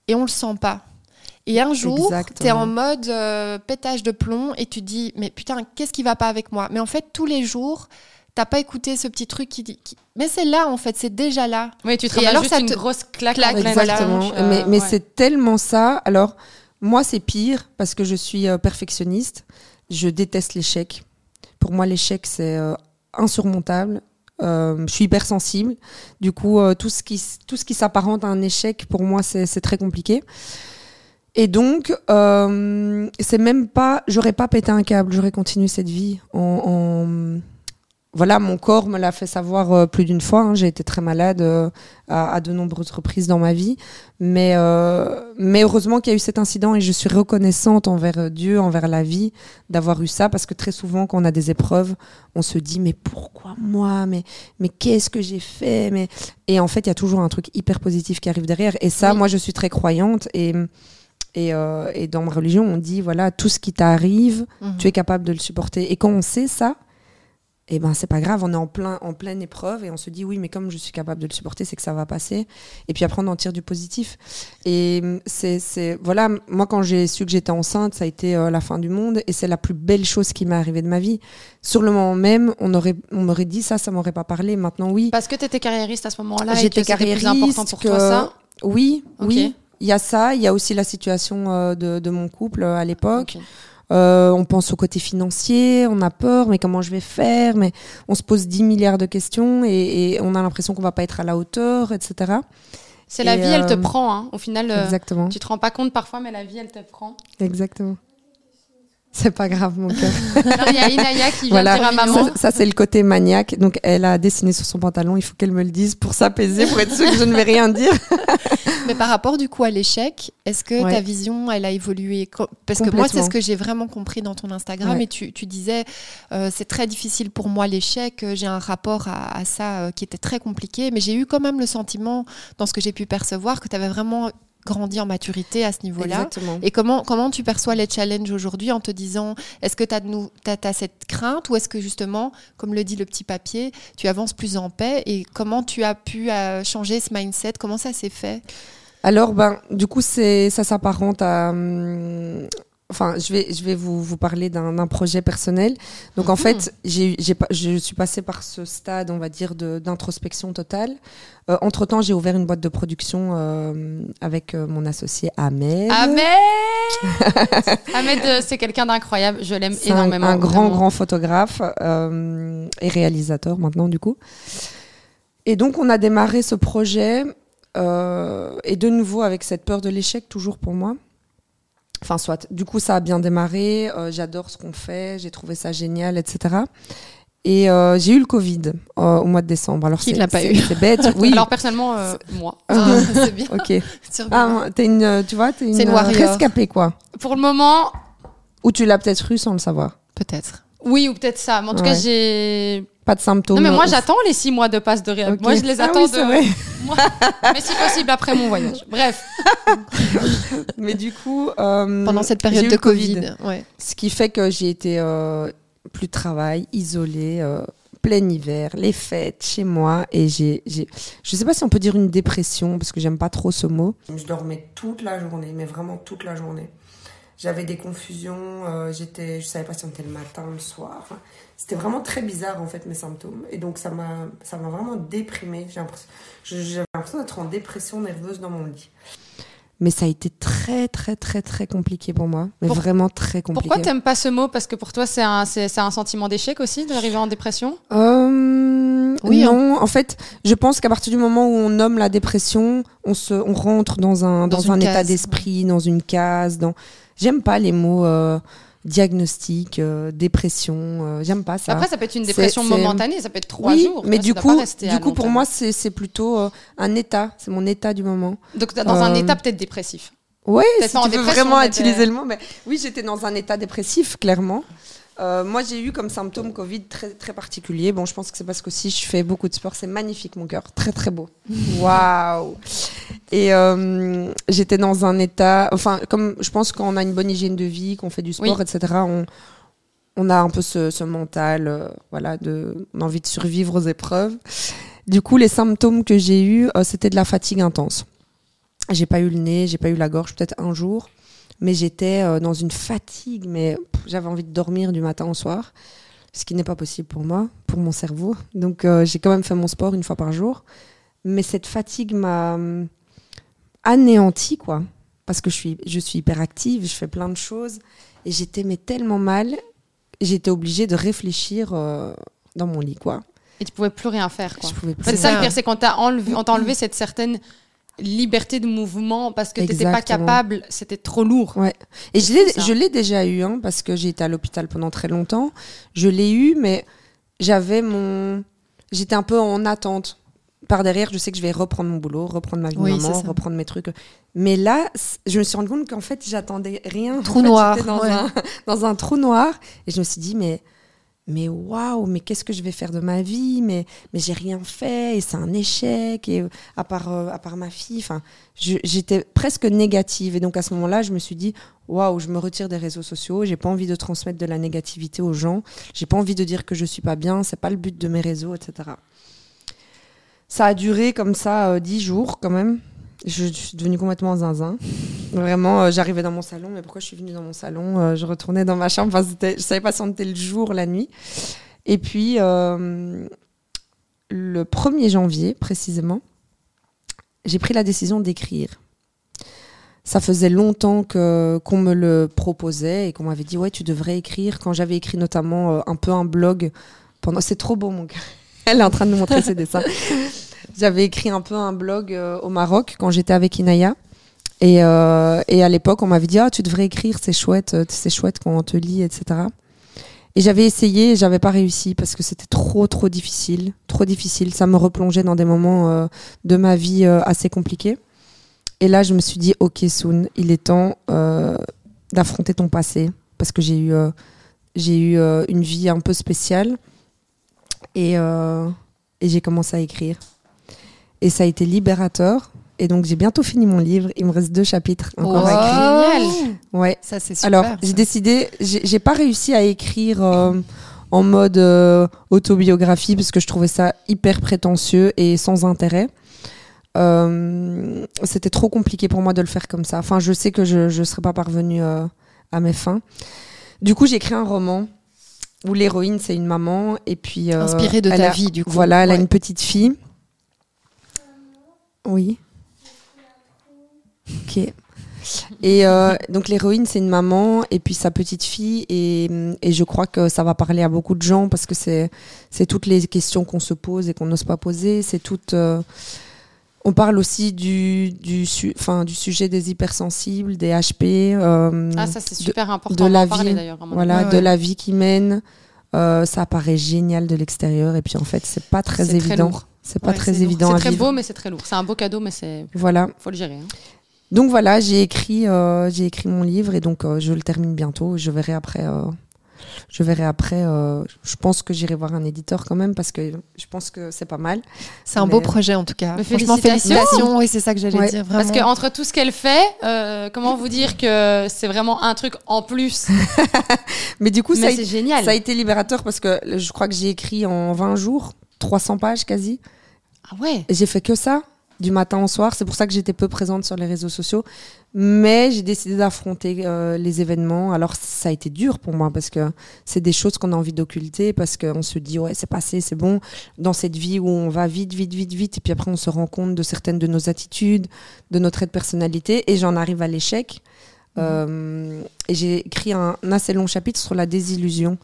et on le sent pas. Et un jour, tu es en mode euh, pétage de plomb et tu te dis, mais putain, qu'est-ce qui va pas avec moi? Mais en fait, tous les jours, t'as pas écouté ce petit truc qui dit. qui- Mais c'est là, en fait, c'est déjà là. Oui, tu te Et alors, juste ça une te- grosse claque, claque, voilà. Exactement. euh, mais mais ouais. c'est tellement ça. Alors, moi, c'est pire parce que je suis euh, perfectionniste. Je déteste l'échec. Pour moi, l'échec, c'est euh, insurmontable. Euh, je suis hypersensible. Du coup, euh, tout ce qui, tout ce qui s'apparente à un échec, pour moi, c'est c'est très compliqué. Et donc, euh, c'est même pas, j'aurais pas pété un câble, j'aurais continué cette vie en, en- voilà, mon corps me l'a fait savoir euh, plus d'une fois. hein. J'ai été très malade euh, à, à de nombreuses reprises dans ma vie, mais euh, mais heureusement qu'il y a eu cet incident et je suis reconnaissante envers Dieu, envers la vie, d'avoir eu ça parce que très souvent quand on a des épreuves, on se dit mais pourquoi moi, mais mais qu'est-ce que j'ai fait, mais et en fait il y a toujours un truc hyper positif qui arrive derrière. Et ça, Oui. moi je suis très croyante et et, et dans ma religion, on dit voilà, tout ce qui t'arrive, tu es capable de le supporter. Et quand on sait ça, eh ben c'est pas grave, on est en plein en pleine épreuve et on se dit oui, mais comme je suis capable de le supporter, c'est que ça va passer. Et puis après on en tire du positif. Et hum, c'est c'est voilà, moi quand j'ai su que j'étais enceinte, ça a été euh, la fin du monde et c'est la plus belle chose qui m'est arrivée de ma vie. Sur le moment même, on aurait on m'aurait dit ça, ça m'aurait pas parlé. Maintenant oui, Parce que tu étais carriériste à ce moment-là et J'étais c'était plus carriériste, important pour que- toi ça? Oui, oui. Il y a ça, il y a aussi la situation euh, de, de mon couple euh, à l'époque. Euh, on pense au côté financier, on a peur, mais comment je vais faire? Mais on se pose 10 milliards de questions et, et on a l'impression qu'on va pas être à la hauteur, etc. C'est la vie, elle te euh, prend. Hein. Au final, euh, Exactement, tu te rends pas compte parfois, mais la vie, elle te prend. exactement. C'est pas grave, mon cœur. *laughs* Alors, il y a Inaya qui vient voilà, dire à maman. ça, ça, c'est le côté maniaque. Donc elle a dessiné sur son pantalon. Il faut qu'elle me le dise pour s'apaiser, pour être sûre que je ne vais rien dire. *laughs* Mais par rapport du coup à l'échec, est-ce que Ouais. ta vision, elle a évolué Parce que moi, c'est ce que j'ai vraiment compris dans ton Instagram. Ouais. Et tu, tu disais, euh, c'est très difficile pour moi l'échec. euh, J'ai un rapport à, à ça euh, qui était très compliqué. Mais j'ai eu quand même le sentiment, dans ce que j'ai pu percevoir, que tu avais vraiment grandi en maturité à ce niveau-là. Exactement. Et comment, comment tu perçois les challenges aujourd'hui en te disant, est-ce que tu as, as, cette crainte ou est-ce que justement, comme le dit le petit papier, tu avances plus en paix Et comment tu as pu euh, changer ce mindset? Comment ça s'est fait? Alors, ben, du coup, c'est, ça s'apparente à, hum, enfin, je vais, je vais vous, vous parler d'un projet personnel. Donc, en Mhm. fait, j'ai, j'ai pas, je suis passée par ce stade, on va dire, de- d'introspection totale. Euh, entre temps, j'ai ouvert une boîte de production euh, avec euh, mon associé Ahmed. Ahmed *laughs* Ahmed, euh, c'est quelqu'un d'incroyable. Je l'aime un, énormément. un grand, vraiment. grand photographe euh, et réalisateur maintenant, du coup. Et donc, on a démarré ce projet, et de nouveau avec cette peur de l'échec, toujours pour moi. Enfin, soit. Du coup, ça a bien démarré. euh, J'adore ce qu'on fait. J'ai trouvé ça génial, etc. Et euh, j'ai eu le Covid euh, au mois de décembre. Alors, Qui c'est- l'a pas eu C'est bête. *laughs* Oui. Alors personnellement, euh, moi. Ah, *laughs* c'est bien. ok. *laughs* Ah, t'es une, euh, tu vois, t'es une, une euh, rescapée, quoi. Pour le moment, Ou tu l'as peut-être eu sans le savoir. Peut-être. Oui ou peut-être ça. Mais en tout cas, j'ai. Pas de symptômes. Non mais moi euh, j'attends les six mois de passe de réhab. Moi je les Ah attends oui, c'est de. vrai. *laughs* Moi- Mais si possible après mon voyage. Bref. *laughs* Mais du coup, euh, Pendant cette période eu de Covid. Ouais. Ce qui fait que j'ai été euh, plus de travail, isolée, euh, plein hiver, les fêtes chez moi. Et j'ai, j'ai, je sais pas si on peut dire une dépression, parce que j'aime pas trop ce mot. Je dormais toute la journée, mais vraiment toute la journée. J'avais des confusions, euh, j'étais, je savais pas si on était le matin, le soir. Enfin, c'était vraiment très bizarre en fait mes symptômes. Et donc ça m'a, ça m'a vraiment déprimée. J'ai l'impression, je- j'avais l'impression d'être en dépression nerveuse dans mon lit. Mais ça a été très très très très compliqué pour moi, mais Pour- vraiment très compliqué. Pourquoi t'aimes pas ce mot? Parce que pour toi c'est un, c'est, c'est un sentiment d'échec aussi d'arriver en dépression? Euh, Oui, non, en fait, je pense qu'à partir du moment où on nomme la dépression, on se, on rentre dans un, Dans un état case, d'esprit, dans une case. Dans, j'aime pas les mots euh, diagnostic, euh, dépression. euh, j'aime pas ça. Après ça peut être une dépression momentanée, ça peut être trois oui, jours. mais du coup, du coup, pour terme. moi, c'est, plutôt euh, un état. C'est mon état du moment. Donc dans un état peut-être dépressif. Oui, si tu veux vraiment utiliser le mot. Mais oui, j'étais dans un état dépressif, clairement. Euh, moi, j'ai eu comme symptôme Covid très, très particulier. Bon, je pense que c'est parce qu'aussi je fais beaucoup de sport. C'est magnifique, mon cœur. Très, très beau. *laughs* Waouh! Et euh, j'étais dans un état. Enfin, comme je pense qu'on a une bonne hygiène de vie, qu'on fait du sport, Oui. etc., on, on a un peu ce, ce mental, euh, voilà, de, on a envie de survivre aux épreuves. Du coup, les symptômes que j'ai eus, c'était de la fatigue intense. J'ai pas eu le nez, j'ai pas eu la gorge, peut-être un jour, mais j'étais euh, dans une fatigue, mais j'avais envie de dormir du matin au soir, ce qui n'est pas possible pour moi, pour mon cerveau. Donc euh, j'ai quand même fait mon sport une fois par jour, mais cette fatigue m'a hum, anéanti quoi, parce que je suis, je suis hyper active, je fais plein de choses, et j'étais mais tellement mal, j'étais obligée de réfléchir euh, dans mon lit quoi. Et tu pouvais plus rien faire quoi. Je pouvais plus C'est ça le pire, c'est qu'on t'a enlevé, on t'a enlevé cette certaine liberté de mouvement parce que t'étais pas Exactement. capable, c'était trop lourd. Ouais. Et je l'ai, déjà eu, hein, parce que j'ai été à l'hôpital pendant très longtemps. Je l'ai eu, mais j'avais mon, j'étais un peu en attente. Par derrière, je sais que je vais reprendre mon boulot, reprendre ma vie de maman, reprendre mes trucs. Mais là, je me suis rendu compte qu'en fait, j'attendais rien. Trou En fait, noir, j'étais Dans, ouais. un, *laughs* dans un trou noir. Et je me suis dit, mais, mais waouh, mais qu'est-ce que je vais faire de ma vie? Mais, mais j'ai rien fait et c'est un échec. Et euh, à part, euh, à part ma fille, enfin, j'étais presque négative. Et donc à ce moment-là, je me suis dit, waouh, je me retire des réseaux sociaux. J'ai pas envie de transmettre de la négativité aux gens. J'ai pas envie de dire que je suis pas bien. C'est pas le but de mes réseaux, etc. Ça a duré comme ça euh, dix jours quand même. Je suis devenue complètement zinzin. Vraiment, euh, j'arrivais dans mon salon, mais pourquoi je suis venue dans mon salon Euh, Je retournais dans ma chambre, enfin, je savais pas si on était le jour, la nuit. Et puis, euh, le 1er janvier, précisément, j'ai pris la décision d'écrire. Ça faisait longtemps qu'on me le proposait et qu'on m'avait dit ouais tu devrais écrire. Quand j'avais écrit notamment un peu un blog pendant c'est trop beau mon gars. *laughs* Elle est en train de nous montrer ses dessins. J'avais écrit un peu un blog euh, au Maroc quand j'étais avec Inaya. Et, euh, et à l'époque, on m'avait dit ah tu devrais écrire, c'est chouette, euh, c'est chouette quand on te lit, etc. Et j'avais essayé, et j'avais pas réussi parce que c'était trop trop difficile, trop difficile. Ça me replongeait dans des moments de ma vie assez compliqués. Et là, je me suis dit ok Soon, il est temps d'affronter ton passé parce que j'ai eu j'ai eu une vie un peu spéciale et j'ai commencé à écrire. Et ça a été libérateur. Et donc j'ai bientôt fini mon livre. Il me reste deux chapitres encore à écrire. Génial. Ouais. Ça, c'est super. Alors, j'ai décidé, j'ai pas réussi à écrire euh, en mode euh, autobiographie parce que je trouvais ça hyper prétentieux et sans intérêt. Euh, C'était trop compliqué pour moi de le faire comme ça. Enfin, je sais que je ne serais pas parvenue à mes fins. Du coup, j'ai écrit un roman où l'héroïne c'est une maman et puis Inspirée de ta a- vie, du coup. Voilà, elle a une petite fille. Oui. Ok. Et euh, donc l'héroïne c'est une maman et puis sa petite fille et, et je crois que ça va parler à beaucoup de gens parce que c'est toutes les questions qu'on se pose et qu'on n'ose pas poser. C'est toutes. euh, on parle aussi du du, su- enfin, du sujet des hypersensibles, des HP. euh, Ah, ça, c'est de- super important de la parler vie, voilà, Ouais, de la vie qu'ils mènent. Euh, ça paraît génial de l'extérieur et puis en fait c'est pas très évident. C'est pas Ouais, très évident C'est très vivre. beau, mais c'est très lourd. C'est un beau cadeau, mais c'est Voilà. faut le gérer. hein. Donc voilà, j'ai écrit, euh, j'ai écrit mon livre et donc euh, je le termine bientôt. Je verrai après. Je verrai après. euh, je pense que j'irai voir un éditeur quand même parce que je pense que c'est pas mal. C'est un Mais- beau projet en tout cas. Mais Franchement, félicitations. félicitations. Oui, c'est ça que j'allais Ouais. dire. Vraiment. Parce que entre tout ce qu'elle fait, euh, comment vous dire que c'est vraiment un truc en plus? *laughs* Mais du coup, ça a, génial. ça a été libérateur parce que je crois que j'ai écrit en 20 jours, 300 pages quasi. Ah ouais? Et J'ai fait que ça du matin au soir. C'est pour ça que j'étais peu présente sur les réseaux sociaux. Mais j'ai décidé d'affronter euh, les événements. Alors ça a été dur pour moi parce que c'est des choses qu'on a envie d'occulter parce qu'on se dit ouais c'est passé, c'est bon. Dans cette vie où on va vite, vite, vite, vite. Et puis après on se rend compte de certaines de nos attitudes, de notre trait de personnalité. Et j'en arrive à l'échec. Euh, et j'ai écrit un, un assez long chapitre sur la désillusion.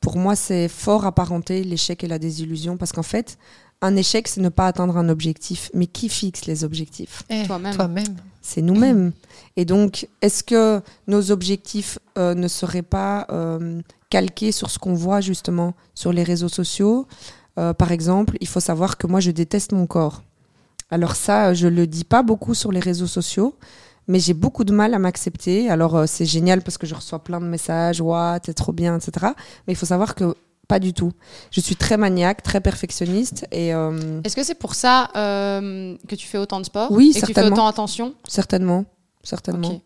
Pour moi, c'est fort apparenté l'échec et la désillusion parce qu'en fait, un échec, c'est ne pas atteindre un objectif. Mais qui fixe les objectifs? Eh, Toi-même. Toi-même. C'est nous-mêmes. Et donc, est-ce que nos objectifs euh, ne seraient pas euh, calqués sur ce qu'on voit justement sur les réseaux sociaux? Euh, Par exemple, il faut savoir que moi, je déteste mon corps. Alors ça, je le dis pas beaucoup sur les réseaux sociaux, mais j'ai beaucoup de mal à m'accepter. Alors euh, c'est génial parce que je reçois plein de messages, ouais, t'es trop bien, etc. Mais il faut savoir que pas du tout. Je suis très maniaque, très perfectionniste et euh, Est-ce que c'est pour ça euh, que tu fais autant de sport Oui, et que tu fais certainement. autant attention? Certainement, certainement.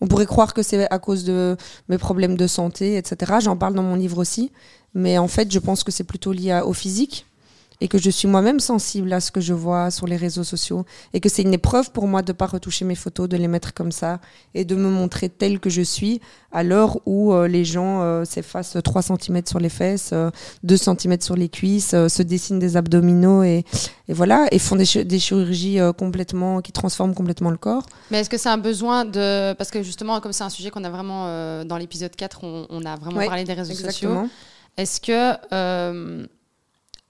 On pourrait croire que c'est à cause de mes problèmes de santé, etc. J'en parle dans mon livre aussi. Mais en fait, je pense que c'est plutôt lié au physique et que je suis moi-même sensible à ce que je vois sur les réseaux sociaux et que c'est une épreuve pour moi de ne pas retoucher mes photos, de les mettre comme ça et de me montrer telle que je suis à l'heure où euh, les gens euh, s'effacent 3 cm sur les fesses, euh, 2 cm sur les cuisses, euh, se dessinent des abdominaux et, et voilà, et font des, chi- des chirurgies complètement qui transforment complètement le corps. Mais est-ce que c'est un besoin de. Parce que justement, comme c'est un sujet qu'on a vraiment. dans l'épisode 4, on, on a vraiment Ouais, parlé des réseaux sociaux. Exactement. Est-ce que.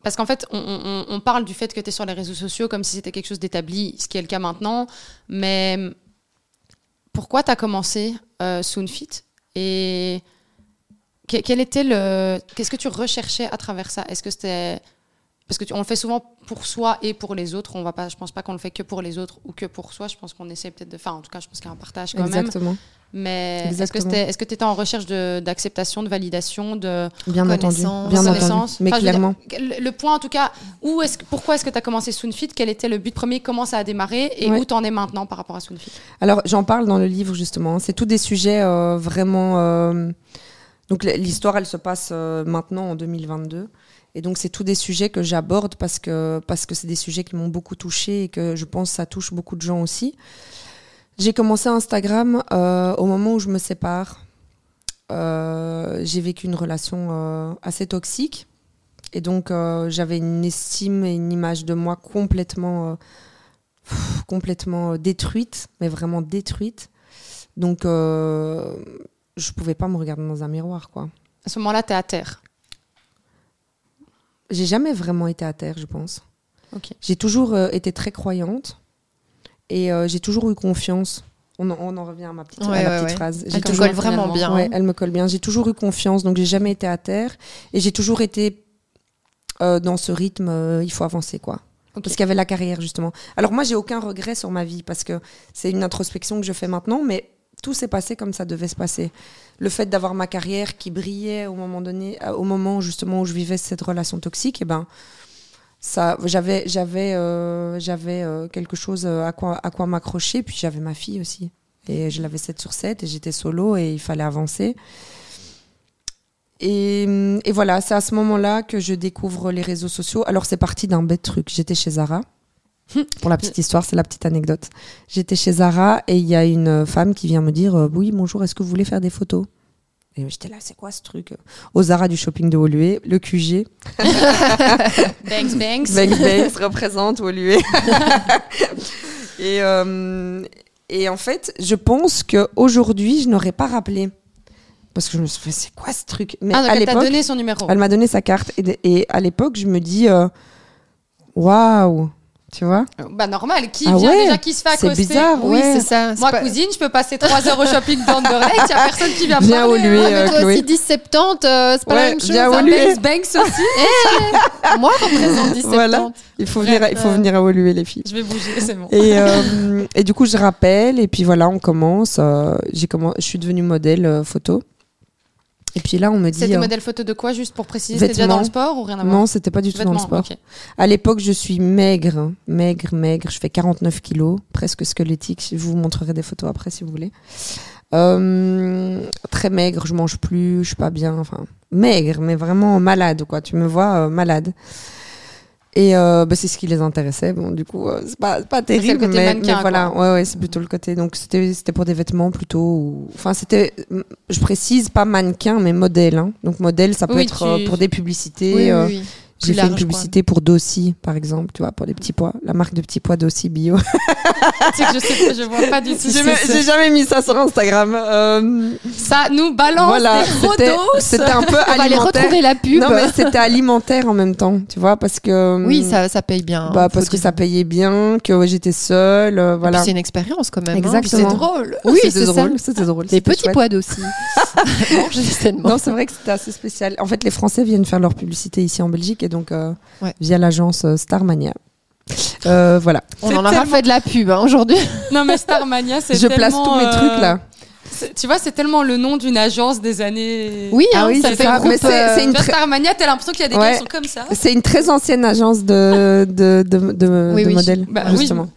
Parce qu'en fait, on, parle du fait que tu es sur les réseaux sociaux comme si c'était quelque chose d'établi, ce qui est le cas maintenant. Mais pourquoi tu as commencé euh, Soonfit Et que- quel était le. Qu'est-ce que tu recherchais à travers ça? Est-ce que c'était. Parce que tu- on le fait souvent pour soi et pour les autres. On va pas, je pense pas qu'on le fait que pour les autres ou que pour soi. Je pense qu'on essaie peut-être de. Enfin, en tout cas, je pense qu'il y a un partage quand même. Exactement. Mais est-ce que Exactement. c'était- est-ce que tu étais en recherche d'acceptation, de, validation, de Bien entendu. Bien entendu. Mais Enfin, clairement. dire, le, le point en tout cas, où est-ce que- pourquoi est-ce que tu as commencé Soonfit? Quel était le but premier? Comment ça a démarré? Et Ouais. où t'en es maintenant par rapport à Soonfit? Alors, j'en parle dans le livre, justement. C'est tous des sujets euh, vraiment. euh, Donc, l'histoire, elle se passe euh, maintenant en 2022. Et donc, c'est tous des sujets que j'aborde parce que parce que c'est des sujets qui m'ont beaucoup touchée et que je pense que ça touche beaucoup de gens aussi. J'ai commencé Instagram euh, au moment où je me sépare. Euh, j'ai vécu une relation euh, assez toxique. Et donc, j'avais une estime et une image de moi complètement, complètement détruite, mais vraiment détruite. Donc, je pouvais pas me regarder dans un miroir, quoi. À ce moment-là, tu es à terre. J'ai jamais vraiment été à terre, je pense. J'ai toujours euh, été très croyante et euh, j'ai toujours eu confiance. On en, on en revient à ma petite, à Ouais, la ouais, petite ouais. phrase. Elle te toujours- colle vraiment bien. Hein. elle me colle bien. J'ai toujours eu confiance, donc j'ai jamais été à terre. Et j'ai toujours été euh, dans ce rythme, il faut avancer, quoi. Parce qu'il y avait la carrière, justement. Alors moi, j'ai aucun regret sur ma vie, parce que c'est une introspection que je fais maintenant, mais tout s'est passé comme ça devait se passer. Le fait d'avoir ma carrière qui brillait au moment donné, euh, au moment justement où je vivais cette relation toxique, et ben ça, j'avais, j'avais, euh, j'avais euh, quelque chose euh, à quoi, à quoi m'accrocher. Puis j'avais ma fille aussi, et je l'avais 7 sur 7 et j'étais solo et il fallait avancer. Et, et voilà, c'est à ce moment-là que je découvre les réseaux sociaux. Alors c'est parti d'un bête truc. J'étais chez Zara *laughs* Pour la petite histoire, c'est la petite anecdote. J'étais chez Zara et il y a une femme qui vient me dire euh, Oui, bonjour, est-ce que vous voulez faire des photos? Et j'étais là, c'est quoi ce truc? Au Zara du shopping de Woluwe, le QG. Banks, *laughs* banks. Banks Banks représente Woluwe. *laughs* et, euh, et en fait, je pense qu'aujourd'hui, je n'aurais pas rappelé. Parce que je me suis fait, c'est quoi ce truc? Mais Ah, donc à elle t'a donné son numéro. elle m'a donné sa carte. Et, et à l'époque, je me dis, euh, waouh, tu vois Bah normal, qui Ah vient ouais, déjà, qui se fait C'est accoster bizarre, Oui, ouais. c'est ça. c'est Moi, pas- cousine, je peux passer 3 heures au shopping d'Anderlecht, il n'y a personne qui vient me Viens parler. au Lué, hein. Euh, toi aussi 10 70, euh, c'est pas la Ouais, même chose. viens au hein. Lué. Banks, Banks aussi. *laughs* Moi, je représente 10 Voilà. 70. Il faut venir, à- il faut venir évoluer les filles. Je vais bouger, c'est bon. Et, euh, *laughs* et du coup, je rappelle, et puis voilà, on commence. euh, j'ai je suis devenue modèle euh, photo. Et puis là, on me dit. C'était euh, modèle photo de quoi, juste pour préciser C'était déjà dans le sport ou rien à voir non, c'était pas du tout dans le sport. ok. À l'époque, je suis maigre, maigre, maigre. Je fais 49 kilos, presque squelettique. Je vous montrerai des photos après si vous voulez. Euh, très maigre, je mange plus, je suis pas bien. Enfin, maigre, mais vraiment malade, quoi. Tu me vois euh, malade. Et euh, bah, c'est ce qui les intéressait. Bon, du coup, euh, c'est pas, pas le terrible, côté mais, mannequin, mais voilà, ouais, ouais, c'est plutôt le côté. Donc, c'était, c'était pour des vêtements plutôt. ou- Enfin, c'était, je précise, pas mannequin, mais modèle. hein. Donc, modèle, ça peut Oui, être tu- euh, pour des publicités. Oui, oui. J'ai fait une publicité pour Dossi, par exemple, tu vois, pour les petits pois. La marque de petits pois Dossi Bio. *laughs* Que je sais, je vois pas du *laughs* tout. J'ai jamais mis ça sur Instagram. Euh, Ça nous balance voilà, des c'était un peu On va alimentaire. retrouver la pub. Non, mais c'était alimentaire en même temps, tu vois, parce que. *laughs* Oui, ça, ça paye bien. Bah, hein, parce que ça payait bien, que j'étais seule, euh, voilà. C'est une expérience quand même. hein. Exactement. C'est drôle. Oui, c'était c'est drôle, c'était drôle. Les petits chouette. pois sainement. Non, c'est vrai que c'était assez spécial. En fait, les Français viennent faire leur publicité ici en Belgique et donc euh, Ouais. via l'agence euh, Starmania. Euh, voilà. On en aura tellement- fait de la pub hein, aujourd'hui. *laughs* Non, mais Starmania, c'est Je place tous mes trucs là. Tu vois, c'est tellement le nom d'une agence des années. Oui, Ah hein, oui, ça c'est fait ça. Mais euh, c'est une très- Starmania, t'as l'impression qu'il y a des Ouais. gars qui sont comme ça. C'est une très ancienne agence de, de, de, de, Oui, de oui. modèles, Bah oui. justement.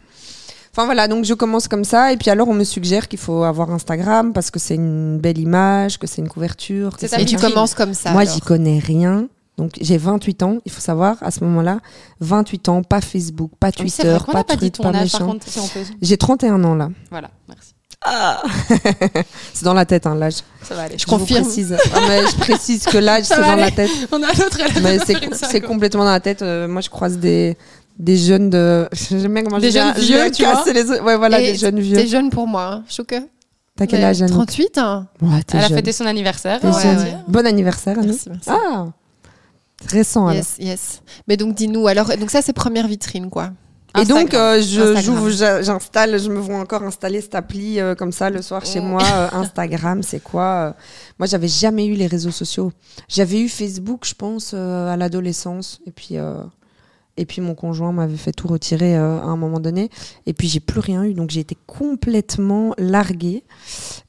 Enfin voilà, donc je commence comme ça, et puis alors on me suggère qu'il faut avoir Instagram parce que c'est une belle image, que c'est une couverture. que Et tu commences comme ça. Moi, j'y connais rien. Donc j'ai 28 ans, il faut savoir, à ce moment-là, 28 ans, pas Facebook, pas c'est Twitter, pas pas truc, pas âge, méchant. si peut. J'ai 31 ans là. Voilà, merci. *laughs* C'est dans la tête, hein, l'âge. Ça va aller. Je confirme. vous précise. Ah, mais je précise que l'âge, c'est dans la tête. On a l'autre, a Mais c'est complètement dans la tête. Euh, moi, je croise des, des jeunes de. *laughs* J'aime bien comment Des je jeunes je viens vieux, tu casser les... Ouais, voilà, Et des jeunes T'es vieux. jeune pour moi, hein, Chouke T'as quel Ouais, âge, Annick 38 hein. Ouais, t'es Elle a jeune. fêté son anniversaire. Jeune. dire. Bon anniversaire, Annick. Merci, merci. Ah Récent, alors. Yes, yes. Mais donc, dis-nous, alors, donc ça, c'est première vitrine, quoi. Et donc, Instagram. euh, je, j'installe, je me vois encore installer cette appli euh, comme ça le soir chez moi. euh, Instagram, c'est quoi euh, Moi, j'avais jamais eu les réseaux sociaux. J'avais eu Facebook, je pense, euh, à l'adolescence. Et puis, euh, et puis mon conjoint m'avait fait tout retirer euh, à un moment donné. Et puis, j'ai plus rien eu. Donc, j'ai été complètement larguée.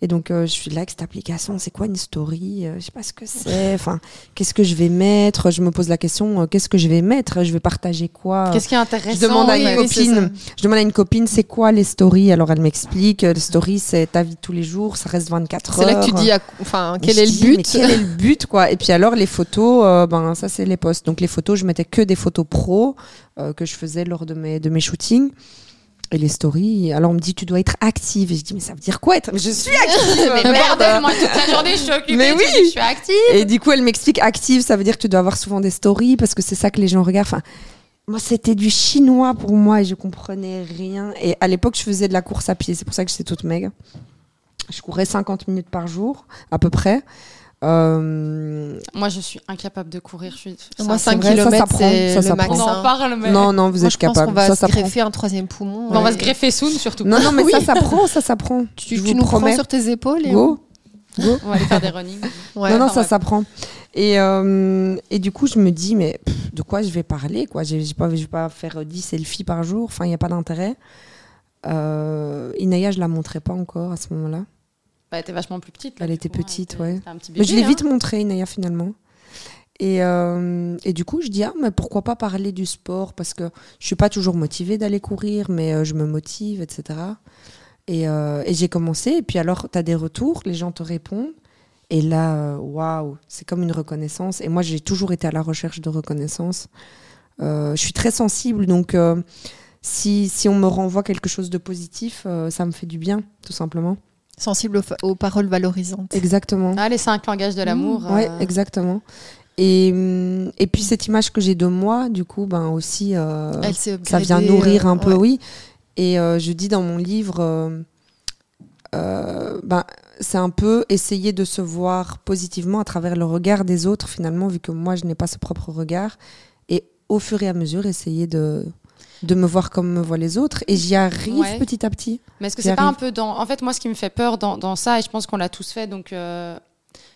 Et donc, euh, je suis là avec cette application. C'est quoi une story Euh, Je sais pas ce que c'est. *laughs* Enfin, qu'est-ce que je vais mettre Je me pose la question. euh, qu'est-ce que je vais mettre Je vais partager quoi Qu'est-ce qui est intéressant je demande à une oui, copine, je demande à une copine, c'est quoi les stories? Alors elle m'explique, les stories c'est ta vie de tous les jours, ça reste 24 heures. C'est là que tu dis, à- enfin, quel est le dis, mais but Quel est le but quoi? Et puis alors les photos, ben ça c'est les posts. Donc les photos, je mettais que des photos pro euh, que je faisais lors de mes de mes shootings. Et les stories, alors on me dit tu dois être active et je dis mais ça veut dire quoi être Mais je suis *laughs* active Mais merde, moi toute la journée je suis occupée, Mais oui. dis je suis active. et du coup, elle m'explique active, ça veut dire que tu dois avoir souvent des stories parce que c'est ça que les gens regardent. Enfin, moi, c'était du chinois pour moi et je comprenais rien. Et à l'époque, je faisais de la course à pied. C'est pour ça que j'étais toute maigre. Je courais 50 minutes par jour, à peu près. Euh, Moi je suis incapable de courir. Je suis... Moi, ça- 5 vrai, ça km, ça le s'apprend. max. on en parle, mais Non, non, vous Moi, êtes je pense qu'on capable. va Ça se greffer un troisième poumon. on va se greffer soon surtout. Non, non, mais Oui. ça s'apprend, ça s'apprend. Tu, Je tu vous nous promets. prends sur tes épaules et Go. Go. On va aller faire des running. *laughs* Ouais. non, non, enfin, ça ouais. s'apprend. Et, euh, et du coup, je me dis, mais pff, de quoi je vais parler quoi? J'ai, j'ai pas, Je vais pas faire euh, 10 selfies par jour. Enfin, il n'y a pas d'intérêt. Euh, Inaya, je la montrais pas encore à ce moment-là. Bah, elle était vachement plus petite. là, Elle était coup, hein, petite, c'était- ouais. Mais je l'ai bébé, vite hein. montré, Inaya, finalement. Et, euh, et du coup, je dis, ah, mais pourquoi pas parler du sport? Parce que je suis pas toujours motivée d'aller courir, mais euh, je me motive, etc. Et, euh, et j'ai commencé. Et puis alors, tu as des retours, les gens te répondent. Et là, waouh, c'est comme une reconnaissance. Et moi, j'ai toujours été à la recherche de reconnaissance. Euh, je suis très sensible, donc si, si on me renvoie quelque chose de positif, ça me fait du bien, tout simplement. Sensible aux, paroles valorisantes. Exactement. Ah, les cinq langages de l'amour. Ouais, euh, exactement. Et, hum, et puis cette image que j'ai de moi, du coup, ben aussi, euh, Elle ça vient nourrir euh, un peu, ouais. oui. Et euh, je dis dans mon livre, euh, euh, ben, c'est un peu essayer de se voir positivement à travers le regard des autres, finalement, vu que moi, je n'ai pas ce propre regard. Et au fur et à mesure, essayer de, de me voir comme me voient les autres. Et j'y arrive Ouais. petit à petit. Mais est-ce que c'est pas un peu dans. En fait, moi, ce qui me fait peur dans, dans ça, et je pense qu'on l'a tous fait, donc. euh,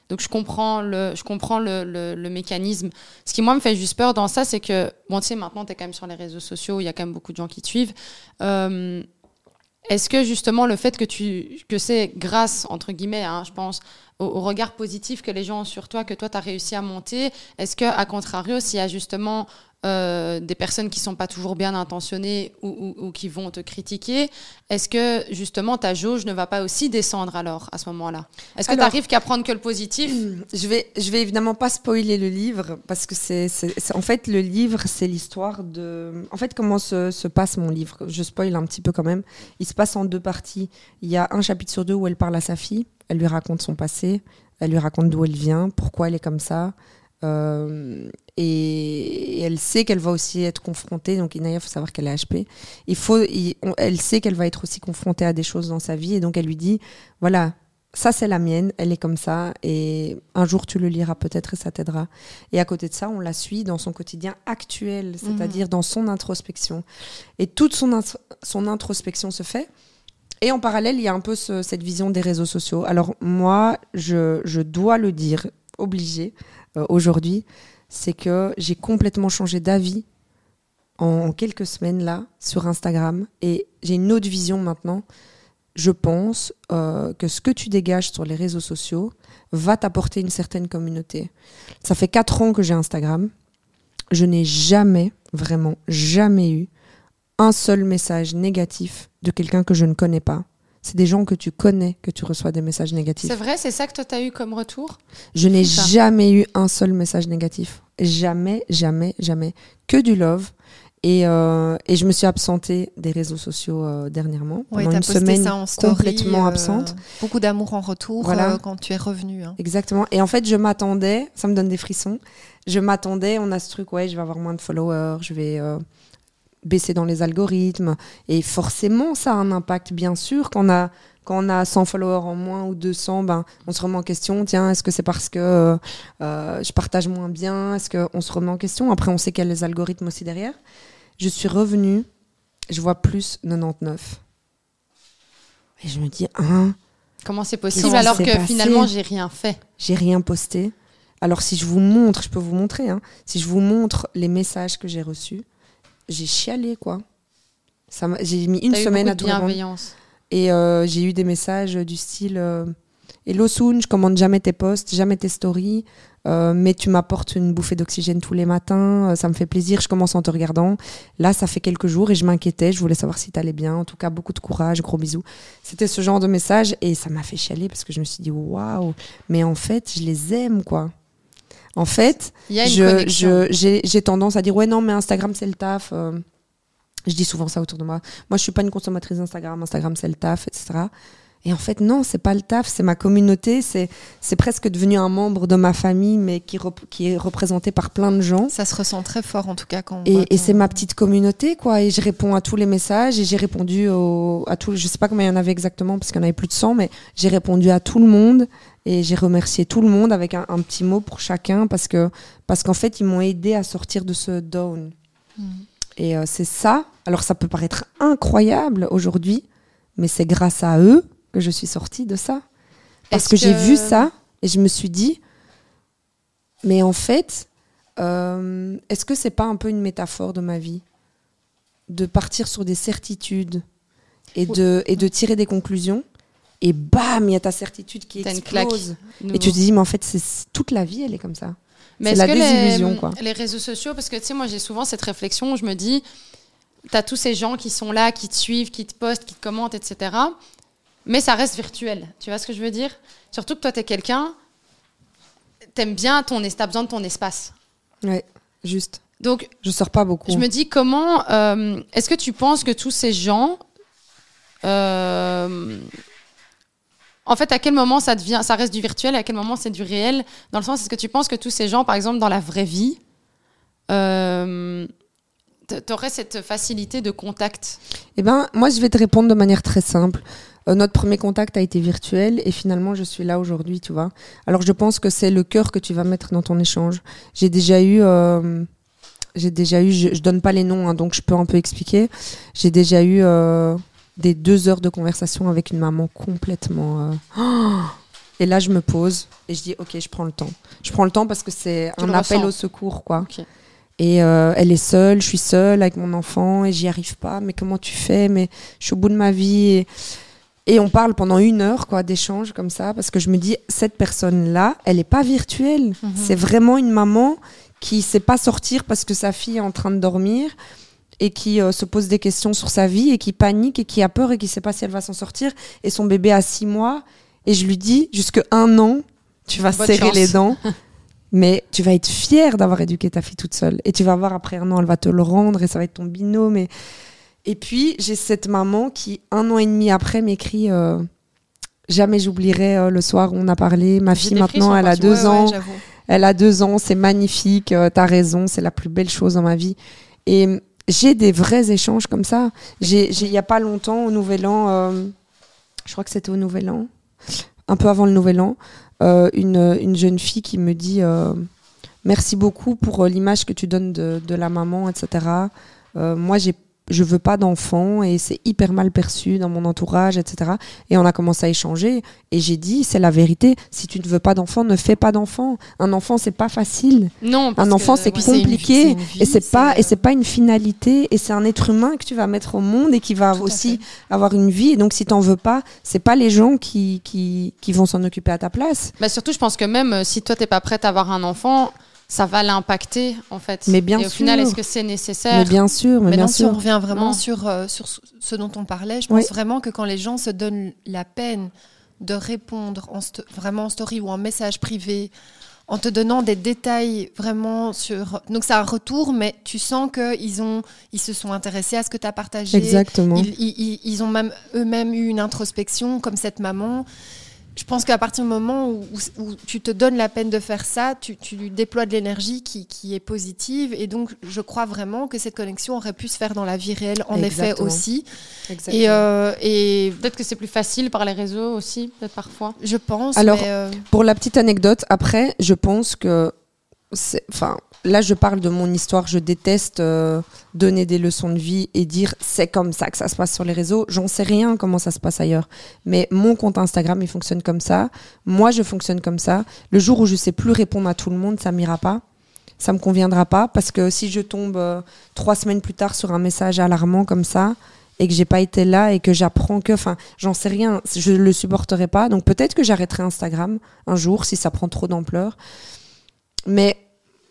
Donc je comprends le, je comprends le, le, le mécanisme. Ce qui moi me fait juste peur dans ça, c'est que bon, tu sais, maintenant tu es quand même sur les réseaux sociaux, il y a quand même beaucoup de gens qui te suivent. Euh, Est-ce que justement le fait que tu que c'est grâce entre guillemets, hein, je pense, au, au regard positif que les gens ont sur toi, que toi tu as réussi à monter, est-ce que à contrario, s'il y a justement euh, des personnes qui sont pas toujours bien intentionnées ou, ou- ou qui vont te critiquer, est-ce que justement ta jauge ne va pas aussi descendre alors à ce moment-là? Est-ce que tu arrives qu'à prendre que le positif? *clears throat* Je vais, je vais évidemment pas spoiler le livre parce que c'est- en fait le livre c'est l'histoire de, en fait comment se, se passe mon livre. Je spoil un petit peu quand même. Il se passe en deux parties. Il y a un chapitre sur deux où elle parle à sa fille, elle lui raconte son passé, elle lui raconte d'où elle vient, pourquoi elle est comme ça. Euh, et, et elle sait qu'elle va aussi être confrontée. Donc Inaya, il faut savoir qu'elle est HP. Il faut, il- on- elle sait qu'elle va être aussi confrontée à des choses dans sa vie et donc elle lui dit, voilà, ça c'est la mienne, elle est comme ça et un jour tu le liras peut-être et ça t'aidera. Et à côté de ça, on la suit dans son quotidien actuel, c'est-à-dire dans son introspection. Et toute son, int- son introspection se fait. Et en parallèle, il y a un peu ce- cette vision des réseaux sociaux. Alors moi, je, je dois le dire, obligé, aujourd'hui, c'est que j'ai complètement changé d'avis en quelques semaines là sur Instagram et j'ai une autre vision maintenant. Je pense euh, que ce que tu dégages sur les réseaux sociaux va t'apporter une certaine communauté. Ça fait quatre ans que j'ai Instagram. Je n'ai jamais, vraiment jamais eu un seul message négatif de quelqu'un que je ne connais pas. C'est des gens que tu connais que tu reçois des messages négatifs. C'est vrai, c'est ça que toi t'as eu comme retour? Je n'ai jamais eu un seul message négatif. Jamais, jamais, jamais. Que du love. Et, euh, et je me suis absentée des réseaux sociaux euh, dernièrement. Oui, pendant une semaine ça en story, complètement euh, absente. Beaucoup d'amour en retour Voilà. quand tu es revenu. hein. Exactement. Et en fait, je m'attendais, ça me donne des frissons. Je m'attendais, on a ce truc, ouais, je vais avoir moins de followers, je vais baisser dans les algorithmes. Et forcément, ça a un impact, bien sûr. Quand on a, quand on a 100 followers en moins ou 200, ben, on se remet en question. Tiens, est-ce que c'est parce que euh, euh, je partage moins bien? Est-ce qu'on se remet en question? Après, on sait qu'il y a les algorithmes aussi derrière. Je suis revenue, je vois plus 99. Et je me dis, hein, Comment c'est possible Comment alors que passé? finalement j'ai rien fait? J'ai rien posté. Alors si je vous montre, je peux vous montrer, hein, si je vous montre les messages que j'ai reçus, j'ai chialé quoi. Ça j'ai mis une eu semaine à tout bienveillance. Et euh, j'ai eu des messages du style euh, Hello Soon, je commande jamais tes posts, jamais tes stories, euh, mais tu m'apportes une bouffée d'oxygène tous les matins, ça me fait plaisir, je commence en te regardant. Là, ça fait quelques jours et je m'inquiétais, je voulais savoir si t'allais bien. En tout cas, beaucoup de courage, gros bisous. C'était ce genre de message et ça m'a fait chialer parce que je me suis dit waouh, mais en fait, je les aime quoi. En fait, j'ai, tendance à dire ouais non mais Instagram c'est le taf. euh. je dis souvent ça autour de moi. Moi je suis pas une consommatrice d'Instagram. Instagram c'est le taf, etc. Et en fait non c'est pas le taf, c'est ma communauté, c'est presque devenu un membre de ma famille mais qui rep- qui est représenté par plein de gens. Ça se ressent très fort en tout cas quand on Et, et c'est ma petite communauté, quoi. Et je réponds à tous les messages et j'ai répondu au- à tous. Je sais pas combien il y en avait exactement parce qu'il y en avait plus de 100, mais j'ai répondu à tout le monde et j'ai remercié tout le monde avec un, un petit mot pour chacun parce que parce qu'en fait ils m'ont aidé à sortir de ce down. Et euh, c'est ça. Alors ça peut paraître incroyable aujourd'hui, mais c'est grâce à eux que je suis sortie de ça. Parce Est-ce que, j'ai que- vu ça et je me suis dit, mais en fait, euh, est-ce que c'est pas un peu une métaphore de ma vie? De partir sur des certitudes et de, et de tirer des conclusions et bam, il y a ta certitude qui T'as une claque. explose. Et Nouveau. tu te dis, mais en fait, c'est toute la vie, elle est comme ça. Mais C'est est-ce la que désillusion, les, quoi. les réseaux sociaux, parce que tu sais, moi j'ai souvent cette réflexion où je me dis, tu as tous ces gens qui sont là, qui te suivent, qui te postent, qui te commentent, etc. Mais ça reste virtuel. Tu vois ce que je veux dire? Surtout que toi, tu es quelqu'un, t'aimes bien ton t'as besoin de ton espace. Ouais, juste. Donc, Je sors pas beaucoup. je me dis comment. euh, Est-ce que tu penses que tous ces gens. euh, en fait, à quel moment ça devient, ça reste du virtuel et à quel moment c'est du réel? Dans le sens, est-ce que tu penses que tous ces gens, par exemple, dans la vraie vie, euh, t'aurais cette facilité de contact? Eh ben, moi, je vais te répondre de manière très simple. Euh, notre premier contact a été virtuel et finalement, je suis là aujourd'hui, tu vois. Alors, je pense que c'est le cœur que tu vas mettre dans ton échange. J'ai déjà eu, euh, j'ai déjà eu, je, je donne pas les noms, hein, donc je peux un peu expliquer. J'ai déjà eu euh, des deux heures de conversation avec une maman complètement. *gasps* Et là, je me pose et je dis, ok, je prends le temps. Je prends le temps parce que c'est un appel ressens. au secours, quoi. Et euh, elle est seule, je suis seule avec mon enfant et j'y arrive pas. Mais comment tu fais? Mais je suis au bout de ma vie. Et, et on parle pendant une heure quoi d'échange comme ça parce que je me dis cette personne là, elle est pas virtuelle. C'est vraiment une maman qui sait pas sortir parce que sa fille est en train de dormir et qui euh, se pose des questions sur sa vie et qui panique et qui a peur et qui sait pas si elle va s'en sortir. Et son bébé a six mois et je lui dis jusque un an, tu vas Bonne serrer chance. les dents. *laughs* Mais tu vas être fière d'avoir éduqué ta fille toute seule. Et tu vas voir après un an, elle va te le rendre et ça va être ton binôme. Et, et puis, j'ai cette maman qui, un an et demi après, m'écrit euh, Jamais j'oublierai euh, le soir où on a parlé. Ma fille, maintenant, elle a deux ans. Elle a deux ans, c'est magnifique, euh, t'as raison, c'est la plus belle chose dans ma vie. Et euh, j'ai des vrais échanges comme ça. J'ai, il y a pas longtemps, au Nouvel An, euh, je crois que c'était au Nouvel An, un peu avant le Nouvel An, une, une jeune fille qui me dit merci beaucoup pour l'image que tu donnes de, de la maman, etc. Moi, j'ai je veux pas d'enfant et c'est hyper mal perçu dans mon entourage, etc. Et on a commencé à échanger et j'ai dit c'est la vérité. Si tu ne veux pas d'enfant, ne fais pas d'enfant. Un enfant c'est pas facile. Non, parce Un enfant c'est compliqué c'est une vie, et c'est pas c'est- et c'est pas une finalité et c'est un être humain que tu vas mettre au monde et qui va Tout aussi avoir une vie. Et donc si t'en veux pas, c'est pas les gens qui qui, qui vont s'en occuper à ta place. Bah surtout, je pense que même euh, si toi t'es pas prête à avoir un enfant, ça va l'impacter en fait. Mais bien Et au final, est-ce que c'est nécessaire Mais bien sûr, mais Maintenant, bien si sûr. on revient vraiment Non. sur, euh, sur ce- dont on parlait, je pense Oui. vraiment que quand les gens se donnent la peine de répondre en vraiment en story ou en message privé, en te donnant des détails vraiment sur... Donc c'est un retour, mais tu sens qu'ils ont, ils se sont intéressés à ce que tu as partagé. Exactement. Ils- ils ont même eux-mêmes eu une introspection, comme cette maman. Je pense qu'à partir du moment où, où- où tu te donnes la peine de faire ça, tu, déploies de l'énergie qui, qui est positive. Et donc, je crois vraiment que cette connexion aurait pu se faire dans la vie réelle, en effet aussi. Exactement. Et, euh, et Peut-être que c'est plus facile par les réseaux aussi, peut-être parfois. je pense. Alors, mais, euh, Pour la petite anecdote, après, je pense que. c'est- Enfin, là, je parle de mon histoire. Je déteste euh, donner des leçons de vie et dire c'est comme ça que ça se passe sur les réseaux. J'en sais rien comment ça se passe ailleurs. Mais mon compte Instagram, il fonctionne comme ça. Moi, je fonctionne comme ça. Le jour où je sais plus répondre à tout le monde, ça m'ira pas. Ça me conviendra pas parce que si je tombe euh, trois semaines plus tard sur un message alarmant comme ça et que j'ai pas été là et que j'apprends que, enfin, j'en sais rien, je le supporterai pas. Donc peut-être que j'arrêterai Instagram un jour si ça prend trop d'ampleur. Mais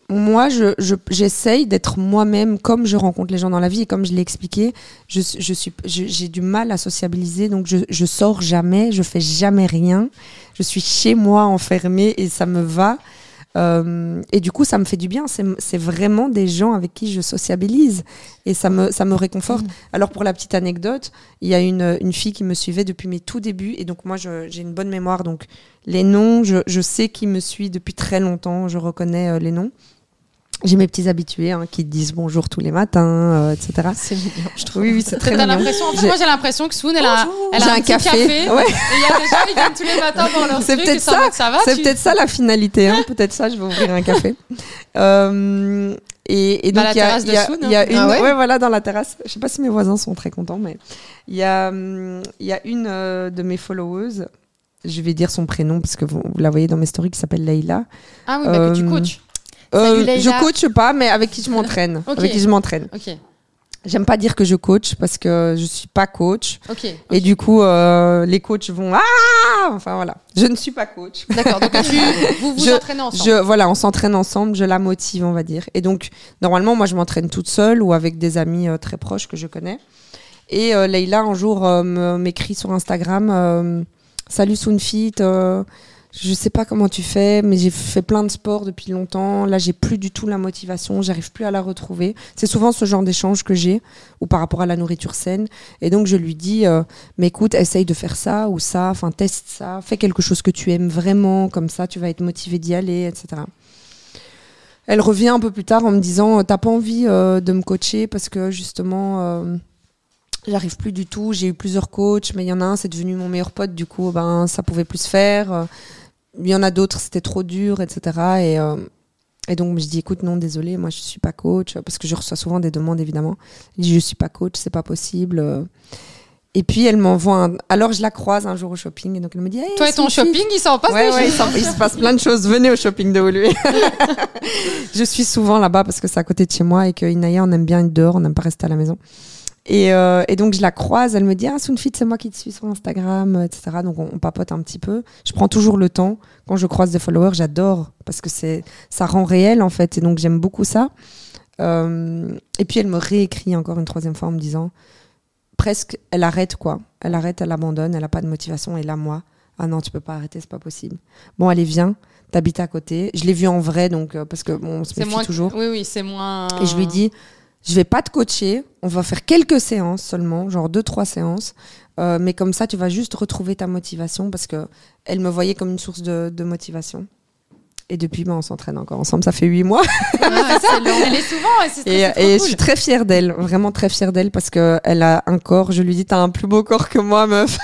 moi, je, je- j'essaye d'être moi-même comme je rencontre les gens dans la vie et comme je l'ai expliqué, je, je suis, je- j'ai du mal à sociabiliser, donc je, je sors jamais, je fais jamais rien. Je suis chez moi enfermée et ça me va. Euh, et du coup, ça me fait du bien. C'est, vraiment des gens avec qui je sociabilise et ça me, ça me réconforte. Mhm. Alors pour la petite anecdote, il y a une, une fille qui me suivait depuis mes tout débuts et donc moi j'ai une bonne mémoire donc les noms, je, je sais qui me suit depuis très longtemps, je reconnais euh, les noms. J'ai mes petits habitués hein, qui disent bonjour tous les matins, euh, etc. c'est mignon, je trouve. Oui, oui, c'est très mignon. l'impression, en fait, J'ai- moi j'ai l'impression que Soon, elle a, elle a J'ai un, un petit café. café. Ouais. Et il y a des gens, ils viennent tous les matins pour leur C'est peut-être ça. ça va, C'est tu- peut-être ça la finalité, hein. *laughs* peut-être ça, je vais ouvrir un café. *laughs* Euh, et, et Dans donc la il y a, terrasse de il y a- Soun, il y a hein. une, Ah ouais ouais, voilà, dans la terrasse. Je sais pas si mes voisins sont très contents, mais il y a, hum, il y a une euh, de mes followers. Je vais dire son prénom parce que vous, vous la voyez dans mes stories qui s'appelle Leïla. Ah oui, bah, que tu Euh, coaches. Euh, je coach pas, mais avec qui je m'entraîne. *laughs* Avec qui je m'entraîne. J'aime pas dire que je coach parce que je suis pas coach. Et du coup, euh, les coachs vont ah, enfin voilà. Je ne suis pas coach. D'accord, donc tu, *laughs* vous vous Je- entraînez ensemble. Je, voilà, on s'entraîne ensemble, je la motive, on va dire. Et donc, normalement, moi, je m'entraîne toute seule ou avec des amis euh, très proches que je connais. Et euh, Leïla, un jour, m'écrit sur Instagram Salut Soonfit, euh, je sais pas comment tu fais, mais j'ai fait plein de sports depuis longtemps. Là, j'ai plus du tout la motivation, j'arrive plus à la retrouver. C'est souvent ce genre d'échange que j'ai, ou par rapport à la nourriture saine. Et donc, je lui dis, euh, mais écoute, essaye de faire ça ou ça, enfin, teste ça, fais quelque chose que tu aimes vraiment, comme ça, tu vas être motivé d'y aller, etc. Elle revient un peu plus tard en me disant, t'as pas envie euh, de me coacher parce que justement. euh, J'arrive plus du tout. J'ai eu plusieurs coachs, mais il y en a un, c'est devenu mon meilleur pote. Du coup, ben, ça pouvait plus se faire. Il y en a d'autres, c'était trop dur, etc. Et, euh, et donc, je dis, écoute, non, désolé, moi, je suis pas coach, parce que je reçois souvent des demandes, évidemment. Je dis, je suis pas coach, c'est pas possible. Et puis, elle m'envoie un... Alors, je la croise un jour au shopping, et donc elle me dit, Hey, Toi et ton shopping, il s'en passe Ouais, ouais, il, il se passe plein de choses. Venez au shopping de Woluwe. *laughs* je suis souvent là-bas parce que c'est à côté de chez moi et que Inaya, on aime bien être dehors, on n'aime pas rester à la maison. Et, euh, et donc je la croise, elle me dit Ah, Sounfit, c'est moi qui te suis sur Instagram, euh, etc. Donc on, on papote un petit peu. Je prends toujours le temps. Quand je croise des followers, j'adore parce que c'est ça rend réel en fait. Et donc j'aime beaucoup ça. Euh, et puis elle me réécrit encore une troisième fois en me disant Presque, elle arrête quoi. Elle arrête, elle abandonne, elle n'a pas de motivation. Et là, moi, ah non, tu peux pas arrêter, c'est pas possible. Bon, allez, viens, t'habites à côté. Je l'ai vu en vrai, donc, euh, parce que bon, on se C'est méfie moins. toujours. Oui, oui, c'est moins. Et je lui dis, je vais pas te coacher, on va faire quelques séances seulement, genre deux, trois séances. Euh, mais comme ça, tu vas juste retrouver ta motivation parce que elle me voyait comme une source de, de motivation. Et depuis, ben, on s'entraîne encore ensemble. Ça fait huit mois. *laughs* C'est ça. Elle est souvent. Et, c'est- Et, c'est trop et je suis très fière d'elle, vraiment très fière d'elle parce que elle a un corps. Je lui dis, t'as un plus beau corps que moi, meuf.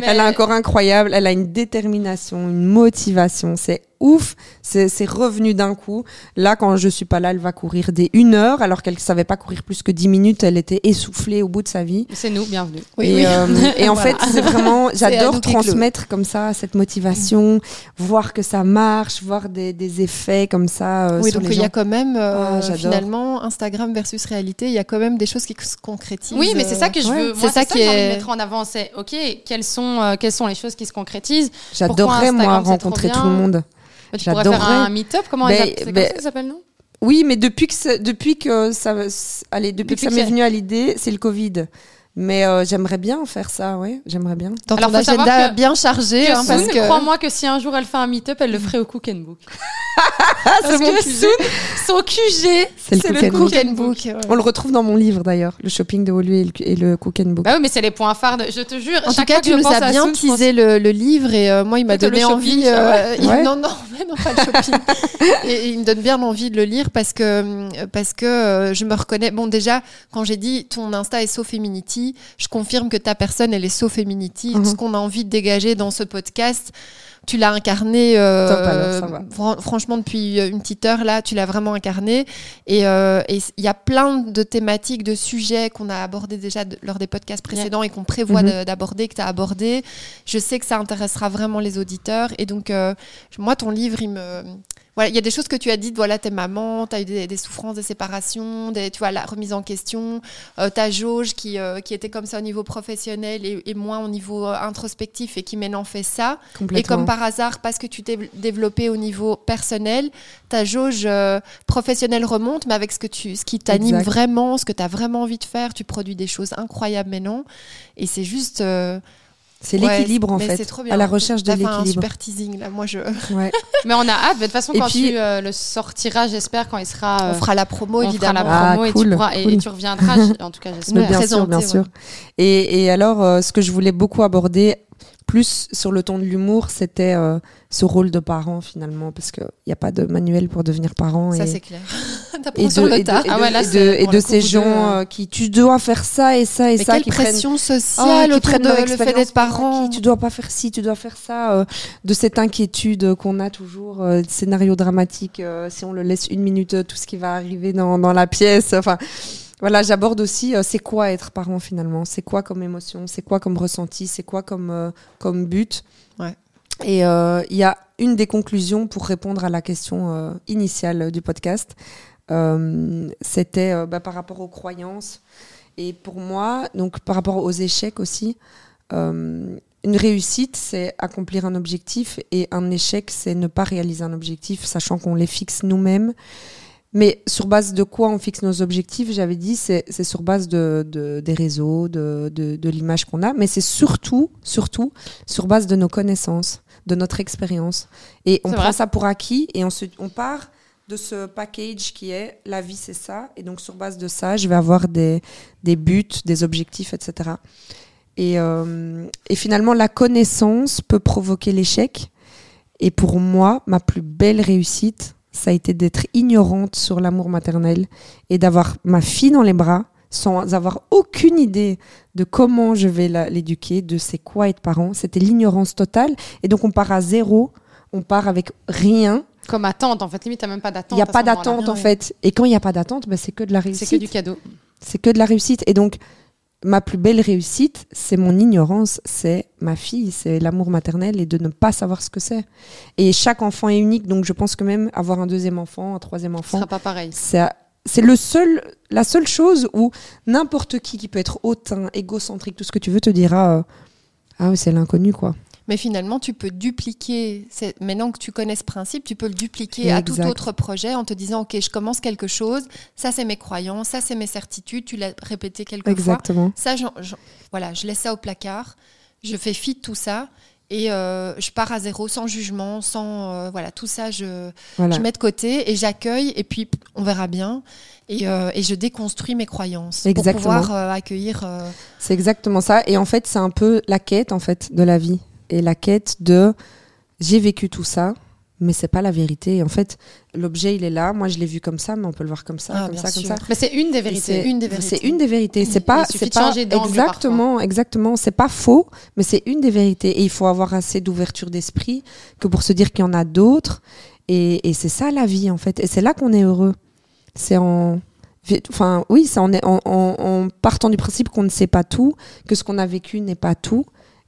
Mais- *laughs* Elle a un corps incroyable. Elle a une détermination, une motivation. C'est ouf. C'est revenu d'un coup. Là, quand je suis pas là, elle va courir des une heure alors qu'elle savait pas courir plus que 10 minutes. Elle était essoufflée au bout de sa vie. C'est nous, bienvenue. et, euh, *laughs* et en Voilà. fait, c'est vraiment, *laughs* j'adore transmettre comme ça cette motivation, voir que ça marche, voir des, des effets comme ça euh, Oui, sur donc il y a quand même, euh, Ah, finalement, Instagram versus réalité, il y a quand même des choses qui se concrétisent. Oui, mais c'est ça que je Ouais. veux. C'est ça qui que est- mettre en avant. C'est OK. Quelles sont euh, quelles sont les choses qui se concrétisent? J'adorerais, moi, rencontrer tout le monde. Mais Tu pourrais faire un meet-up. Comment c'est comme ben, ça s'appelle, non? Oui, mais depuis que, ça- depuis que ça, allez, depuis, Depuis que ça m'est venu à l'idée, c'est le Covid. Mais euh, j'aimerais bien faire ça, oui, j'aimerais bien. Dans Alors, ton faut savoir agenda que- bien chargé, Que hein, parce que crois-moi que si un jour elle fait un meet-up, elle le ferait au Cook and Book. *laughs* Parce que Soun, son QG, C'est le c'est Cook le and Cook Book. and Book. ouais. On le retrouve dans mon livre d'ailleurs, le shopping de Woluwe et le, et le Cook and Book. Bah oui, mais c'est les points phares. De... Je te jure. En tout cas, tu nous as bien teasé le, le livre et euh, moi, il m'a donné shopping, envie. ça, euh, *laughs* il- Ouais. Non, non, mais non, pas le shopping. *laughs* et, et il me donne bien envie de le lire parce que, parce que euh, je me reconnais. Bon, déjà, quand j'ai dit ton Insta est so Je confirme que ta personne, elle est so Feminity. Mhm. Ce qu'on a envie de dégager dans ce podcast, tu l'as incarné. euh, Top, alors, ça va. fran- franchement, depuis une petite heure, là, tu l'as vraiment incarné. Et euh, et il y a plein de thématiques, de sujets qu'on a abordés déjà de- lors des podcasts précédents et qu'on prévoit Mhm. de- d'aborder, que tu as abordé. Je sais que ça intéressera vraiment les auditeurs. Et donc, euh, moi, ton livre, il me. Voilà, il y a des choses que tu as dites, voilà, t'es maman, tu as eu des, des souffrances, des séparations, des, tu vois, la remise en question, euh, ta jauge qui, euh, qui était comme ça au niveau professionnel et, et moins au niveau euh, introspectif et qui maintenant fait ça. Et comme par hasard, parce que tu t'es développé au niveau personnel, ta jauge euh, professionnelle remonte, mais avec ce, que tu, ce qui t'anime vraiment, ce que tu as vraiment envie de faire, tu produis des choses incroyables maintenant. Et c'est juste. C'est ouais, l'équilibre en fait, trop bien. à la recherche de fait un l'équilibre. super teasing là. Moi, je... Ouais. *laughs* Mais on a hâte. De toute façon, Et quand puis- tu euh, le sortiras, j'espère, quand il sera. on euh, fera la promo on fera évidemment. la Ah, promo et, cool, tu pourras, et, cool. et tu reviendras. en tout cas, *laughs* j'espère. Ouais. bien sûr, bien ouais. sûr. Et, et alors, euh, ce que je voulais beaucoup aborder, plus sur le ton de l'humour, c'était euh, ce rôle de parent finalement, parce qu'il n'y a pas de manuel pour devenir parent. Ça, et, c'est clair. et de, Ah ces gens euh, qui tu dois faire ça et ça et Mais ça quelle qui prennent pression Ah, sociale qui prennent de le fait d'être parent. acquis. Tu dois pas faire ci, tu dois faire ça. euh, de cette inquiétude qu'on a toujours, euh, scénario dramatique, euh, si on le laisse une minute, tout ce qui va arriver dans, dans la pièce. Enfin, voilà, j'aborde aussi euh, c'est quoi être parent finalement, c'est quoi comme émotion, c'est quoi comme ressenti, c'est quoi comme, euh, comme but? Ouais. Et euh, il y a une des conclusions pour répondre à la question initiale du podcast. C'était bah, par rapport aux croyances. Et pour moi, donc par rapport aux échecs aussi, une réussite, c'est accomplir un objectif et un échec, c'est ne pas réaliser un objectif, sachant qu'on les fixe nous-mêmes. Mais sur base de quoi on fixe nos objectifs J'avais dit, c'est sur base de, de- des réseaux, de, de, de l'image qu'on a, mais c'est surtout, surtout sur base de nos connaissances, de notre expérience. Et on prend vrai. ça pour acquis et on, se, on part de ce package qui est la vie, c'est ça. Et donc, sur base de ça, je vais avoir des, des buts, des objectifs, etc. Et, euh, et finalement, la connaissance peut provoquer l'échec. Et pour moi, ma plus belle réussite, ça a été d'être ignorante sur l'amour maternel et d'avoir ma fille dans les bras sans avoir aucune idée de comment je vais l'éduquer, de c'est quoi être parent. C'était l'ignorance totale. Et donc, on part à zéro, on part avec rien. Comme attente, en fait, limite, t'as même pas Il d'attente. n'y a pas d'attente, en fait. Et quand il n'y a pas d'attente, bah, c'est que de la réussite. C'est que du cadeau. C'est que de la réussite. Et donc, ma plus belle réussite, c'est mon ignorance, c'est ma fille, c'est l'amour maternel et de ne pas savoir ce que c'est. Et chaque enfant est unique, donc je pense que même avoir un deuxième enfant, un troisième Ce enfant, sera pas pareil. c'est c'est le seul, la seule chose où n'importe qui qui peut être hautain, égocentrique, tout ce que tu veux, te dira euh, ah oui, c'est l'inconnu quoi. Mais finalement, tu peux dupliquer, maintenant que tu connais ce principe, tu peux le dupliquer à tout autre projet en te disant, OK, je commence quelque chose, ça c'est mes croyances, ça c'est mes certitudes, tu l'as répété quelques fois. Exactement. Ça, voilà, je laisse ça au placard, je fais fi de tout ça et euh, je pars à zéro, sans jugement, sans... euh, voilà, tout ça, je, Voilà. je mets de côté et j'accueille et puis on verra bien. Et, euh, et je déconstruis mes croyances Exactement. pour pouvoir accueillir... C'est exactement ça. Et en fait, c'est un peu la quête en fait de la vie et la quête de j'ai vécu tout ça, mais c'est pas la vérité. En fait, l'objet il est là. Moi, je l'ai vu comme ça, mais on peut le voir comme ça, Ah, comme ça, comme ça. Mais c'est une des vérités. c'est Une des vérités. C'est une des vérités. C'est pas, c'est pas exactement, exactement. C'est pas faux, mais c'est une des vérités. Et il faut avoir assez d'ouverture d'esprit que pour se dire qu'il y en a d'autres. Et, et c'est ça la vie en fait. Et c'est là qu'on est heureux. C'est en, enfin oui, en, en, en- en partant du principe qu'on ne sait pas tout, que ce qu'on a vécu n'est pas tout.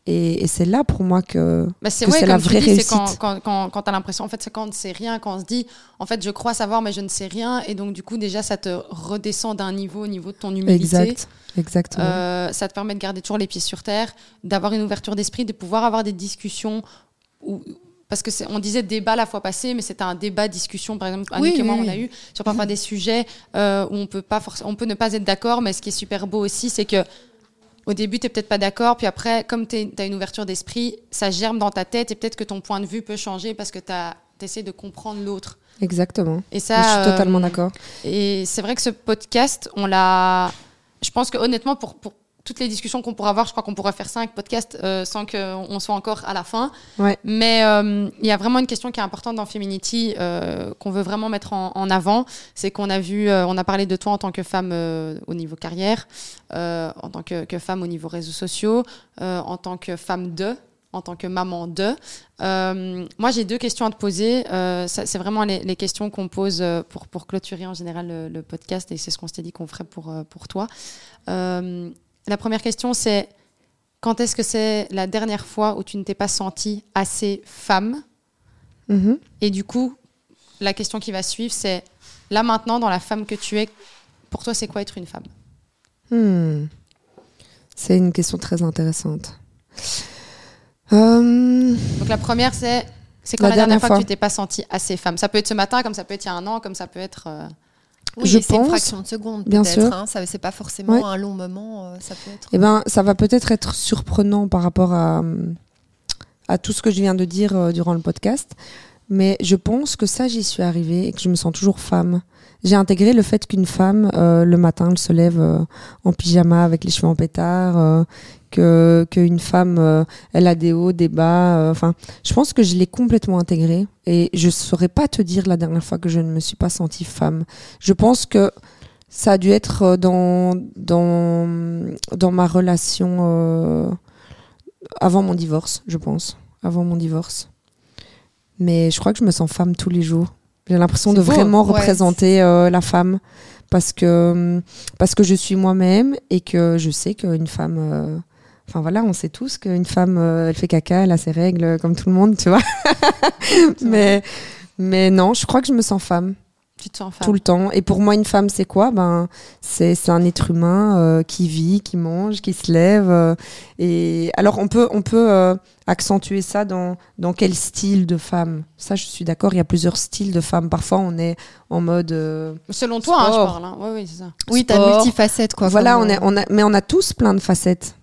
Et, et c'est là pour moi que Bah, c'est la tu vraie dis, c'est quand, réussite. quand, quand, quand t'as l'impression, en fait, c'est quand on ne sait rien, quand on se dit, en fait, je crois savoir, mais je ne sais rien, et donc, du coup, déjà, ça te redescend d'un niveau au niveau de ton humilité. exact, exactement. Euh, ça te permet de garder toujours les pieds sur terre, d'avoir une ouverture d'esprit, de pouvoir avoir des discussions où, parce que on disait débat la fois passée, mais c'était un débat discussion par exemple Annick Oui, et moi oui, on a eu sur parfois des sujets euh, où on peut pas on peut ne pas être d'accord, mais ce qui est super beau aussi, c'est que au début tu peut-être pas d'accord, puis après comme tu as une ouverture d'esprit, ça germe dans ta tête et peut-être que ton point de vue peut changer parce que tu essaies de comprendre l'autre. Exactement. Et ça, je suis totalement euh, d'accord. et c'est vrai que ce podcast, on l'a. Je pense que honnêtement, pour, pour toutes les discussions qu'on pourra avoir, je crois qu'on pourrait faire cinq podcasts euh, sans qu'on soit encore à la fin. Ouais. Mais euh, il y a vraiment une question qui est importante dans Feminity euh, qu'on veut vraiment mettre en, en avant. C'est qu'on a vu, euh, on a parlé de toi en tant que femme euh, au niveau carrière, euh, en tant que, que femme au niveau réseaux sociaux, euh, en tant que femme de en tant que maman de. Euh, moi, j'ai deux questions à te poser. Euh, c'est vraiment les, les questions qu'on pose euh, pour, pour clôturer en général le, le podcast et c'est ce qu'on s'était dit qu'on ferait pour, euh, pour toi. Euh, la première question, c'est quand est-ce que c'est la dernière fois où tu ne t'es pas sentie assez femme Mhm. Et du coup, la question qui va suivre, c'est là maintenant, dans la femme que tu es, pour toi, c'est quoi être une femme? Hmm. C'est une question très intéressante. Euh, Donc la première, c'est c'est quand La la, dernière fois. que tu t'es pas sentie assez femme? Ça peut être ce matin, comme ça peut être il y a un an, comme ça peut être. euh, Oui, Je c'est une pense, fraction de seconde, bien sûr. Hein, ça, c'est pas forcément Ouais. un long moment. euh, ça peut être. Eh ben, ça va peut-être être surprenant par rapport à, à tout ce que je viens de dire euh, durant le podcast, mais je pense que ça, j'y suis arrivée et que je me sens toujours femme. J'ai intégré le fait qu'une femme, euh, le matin, elle se lève euh, en pyjama avec les cheveux en pétard, euh, qu'une femme, elle a des hauts, des bas. Enfin, je pense que je l'ai complètement intégré et je saurais pas te dire la dernière fois que je ne me suis pas sentie femme. Je pense que ça a dû être dans, dans, dans ma relation avant mon divorce, je pense. Avant mon divorce. Mais je crois que je me sens femme tous les jours. J'ai l'impression de beau, vraiment ouais. représenter euh, la femme parce que, parce que je suis moi-même et que je sais qu'une femme. euh, Enfin voilà, on sait tous qu'une femme, euh, elle fait caca, elle a ses règles, comme tout le monde, tu vois. *laughs* mais, mais non, je crois que je me sens femme. Tu te sens femme. tout le temps. Et pour moi, une femme, c'est quoi? Ben, c'est c'est un être humain euh, qui vit, qui mange, qui se lève. euh, et alors, on peut on peut euh, accentuer ça dans dans quel style de femme? Ça, je suis d'accord. Il y a plusieurs styles de femmes. Parfois, on est en mode euh, Selon toi, hein, je parle. hein. Ouais, oui, c'est ça. Oui, t'as Sport. multifacette, quoi. voilà, comme, on est on a mais on a tous plein de facettes.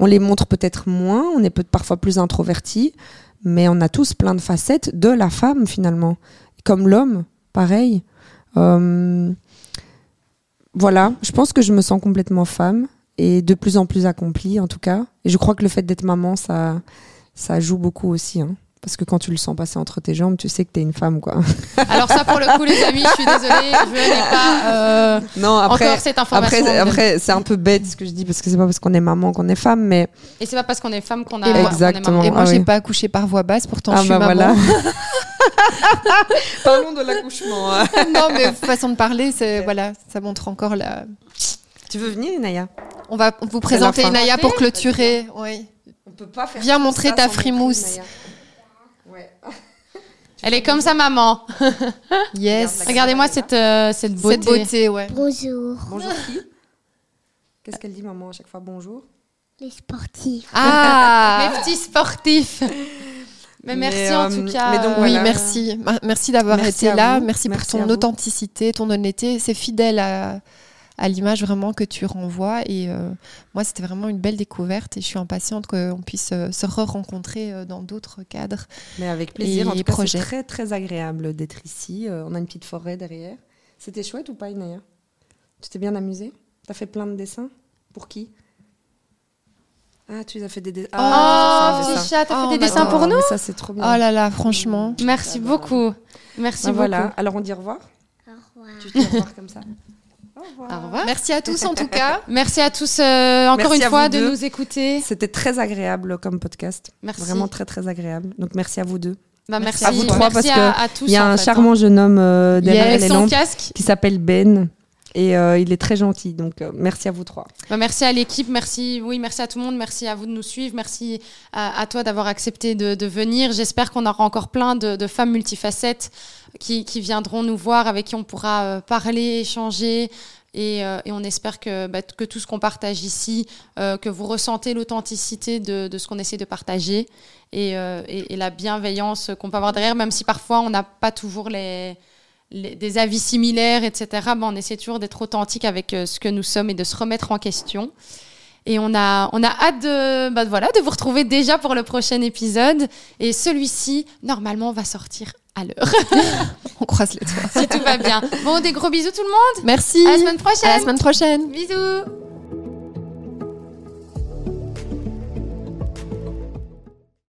On les montre peut-être moins. On est peut parfois plus introverti, mais on a tous plein de facettes de la femme finalement. Comme l'homme, pareil. Euh, voilà, je pense que je me sens complètement femme et de plus en plus accomplie en tout cas. Et je crois que le fait d'être maman, ça, ça joue beaucoup aussi. hein. Parce que quand tu le sens passer entre tes jambes, tu sais que t'es une femme, quoi. *laughs* Alors ça, pour le coup, les amis, je suis désolée, je n'ai pas euh, Non, après, encore cette information. après, après c'est un peu bête ce que je dis parce que c'est pas parce qu'on est maman qu'on est femme, mais Et c'est pas parce qu'on est femme qu'on a. Est Exactement. Et moi, Ah j'ai oui. pas accouché par voix basse, pourtant ah je suis bah maman. voilà. *laughs* Parlons de l'accouchement. hein. *laughs* non, mais façon de parler, c'est voilà, ça montre encore la. Tu veux venir, Inaya? On va vous présenter. Inaya pour clôturer. Oui. On peut pas faire. Viens montrer ta montrer frimousse. Ouais. *laughs* Elle est comme sa maman. *laughs* Yes. Regardez-moi cette, euh, cette beauté. Cette beauté, ouais. Bonjour, Bonjour qui *laughs* Qu'est-ce qu'elle dit, maman, à chaque fois Bonjour? les sportifs. Ah. Mes petits sportifs. Mais, Mais, merci en euh, tout cas. mais donc, Oui, voilà. merci. Ma- Merci d'avoir Merci été là. vous. Merci, Merci pour ton authenticité, ton honnêteté. C'est fidèle à, à l'image vraiment que tu renvoies. Et euh, moi, c'était vraiment une belle découverte. Et je suis impatiente qu'on puisse euh, se re-rencontrer euh, dans d'autres cadres. Mais avec plaisir. Et en tout cas, c'est très, très agréable d'être ici. On a une petite forêt derrière. C'était chouette ou pas, Inaya Tu t'es bien amusée? T'as fait plein de dessins? Pour qui? Ah, tu as fait des dessins. Oh, Ah, petit des dessins. chat, t'as Oh, fait des on dessins pour nous? Ça, c'est trop Oh bien. là là, franchement. Merci beaucoup. Merci Bah, beaucoup. voilà. Alors, on dit au revoir? Au revoir. Tu dis au revoir comme ça? Au revoir. Au revoir. Merci à tous en tout cas. *laughs* Merci à tous euh, encore Merci une fois de deux. nous écouter. C'était très agréable comme podcast. Merci. Vraiment très, très agréable. Donc, merci à vous deux. Bah, merci Merci à vous trois, Merci parce à, que à tous. Il y a un fait, charmant hein. jeune homme euh, derrière les lampes qui s'appelle Ben. Et euh, il est très gentil. Donc, euh, merci à vous trois. Bah, merci à l'équipe, merci, oui, merci à tout le monde, merci à vous de nous suivre, merci à, toi d'avoir accepté de, de venir. J'espère qu'on aura encore plein de, de femmes multifacettes qui, qui viendront nous voir, avec qui on pourra euh, parler, échanger. Et, euh, et on espère que, bah, que tout ce qu'on partage ici, euh, que vous ressentez l'authenticité de, de ce qu'on essaie de partager et, euh, et- et la bienveillance qu'on peut avoir derrière, même si parfois on n'a pas toujours les, les- des avis similaires, etc. bah, on essaie toujours d'être authentique avec euh, ce que nous sommes et de se remettre en question. Et on a, on a hâte de, bah, voilà, de vous retrouver déjà pour le prochain épisode. Et celui-ci, normalement, va sortir à l'heure, *laughs* On croise les doigts. si tout va bien. Bon, des gros bisous tout le monde. Merci. À la semaine prochaine. À la semaine prochaine. Bisous.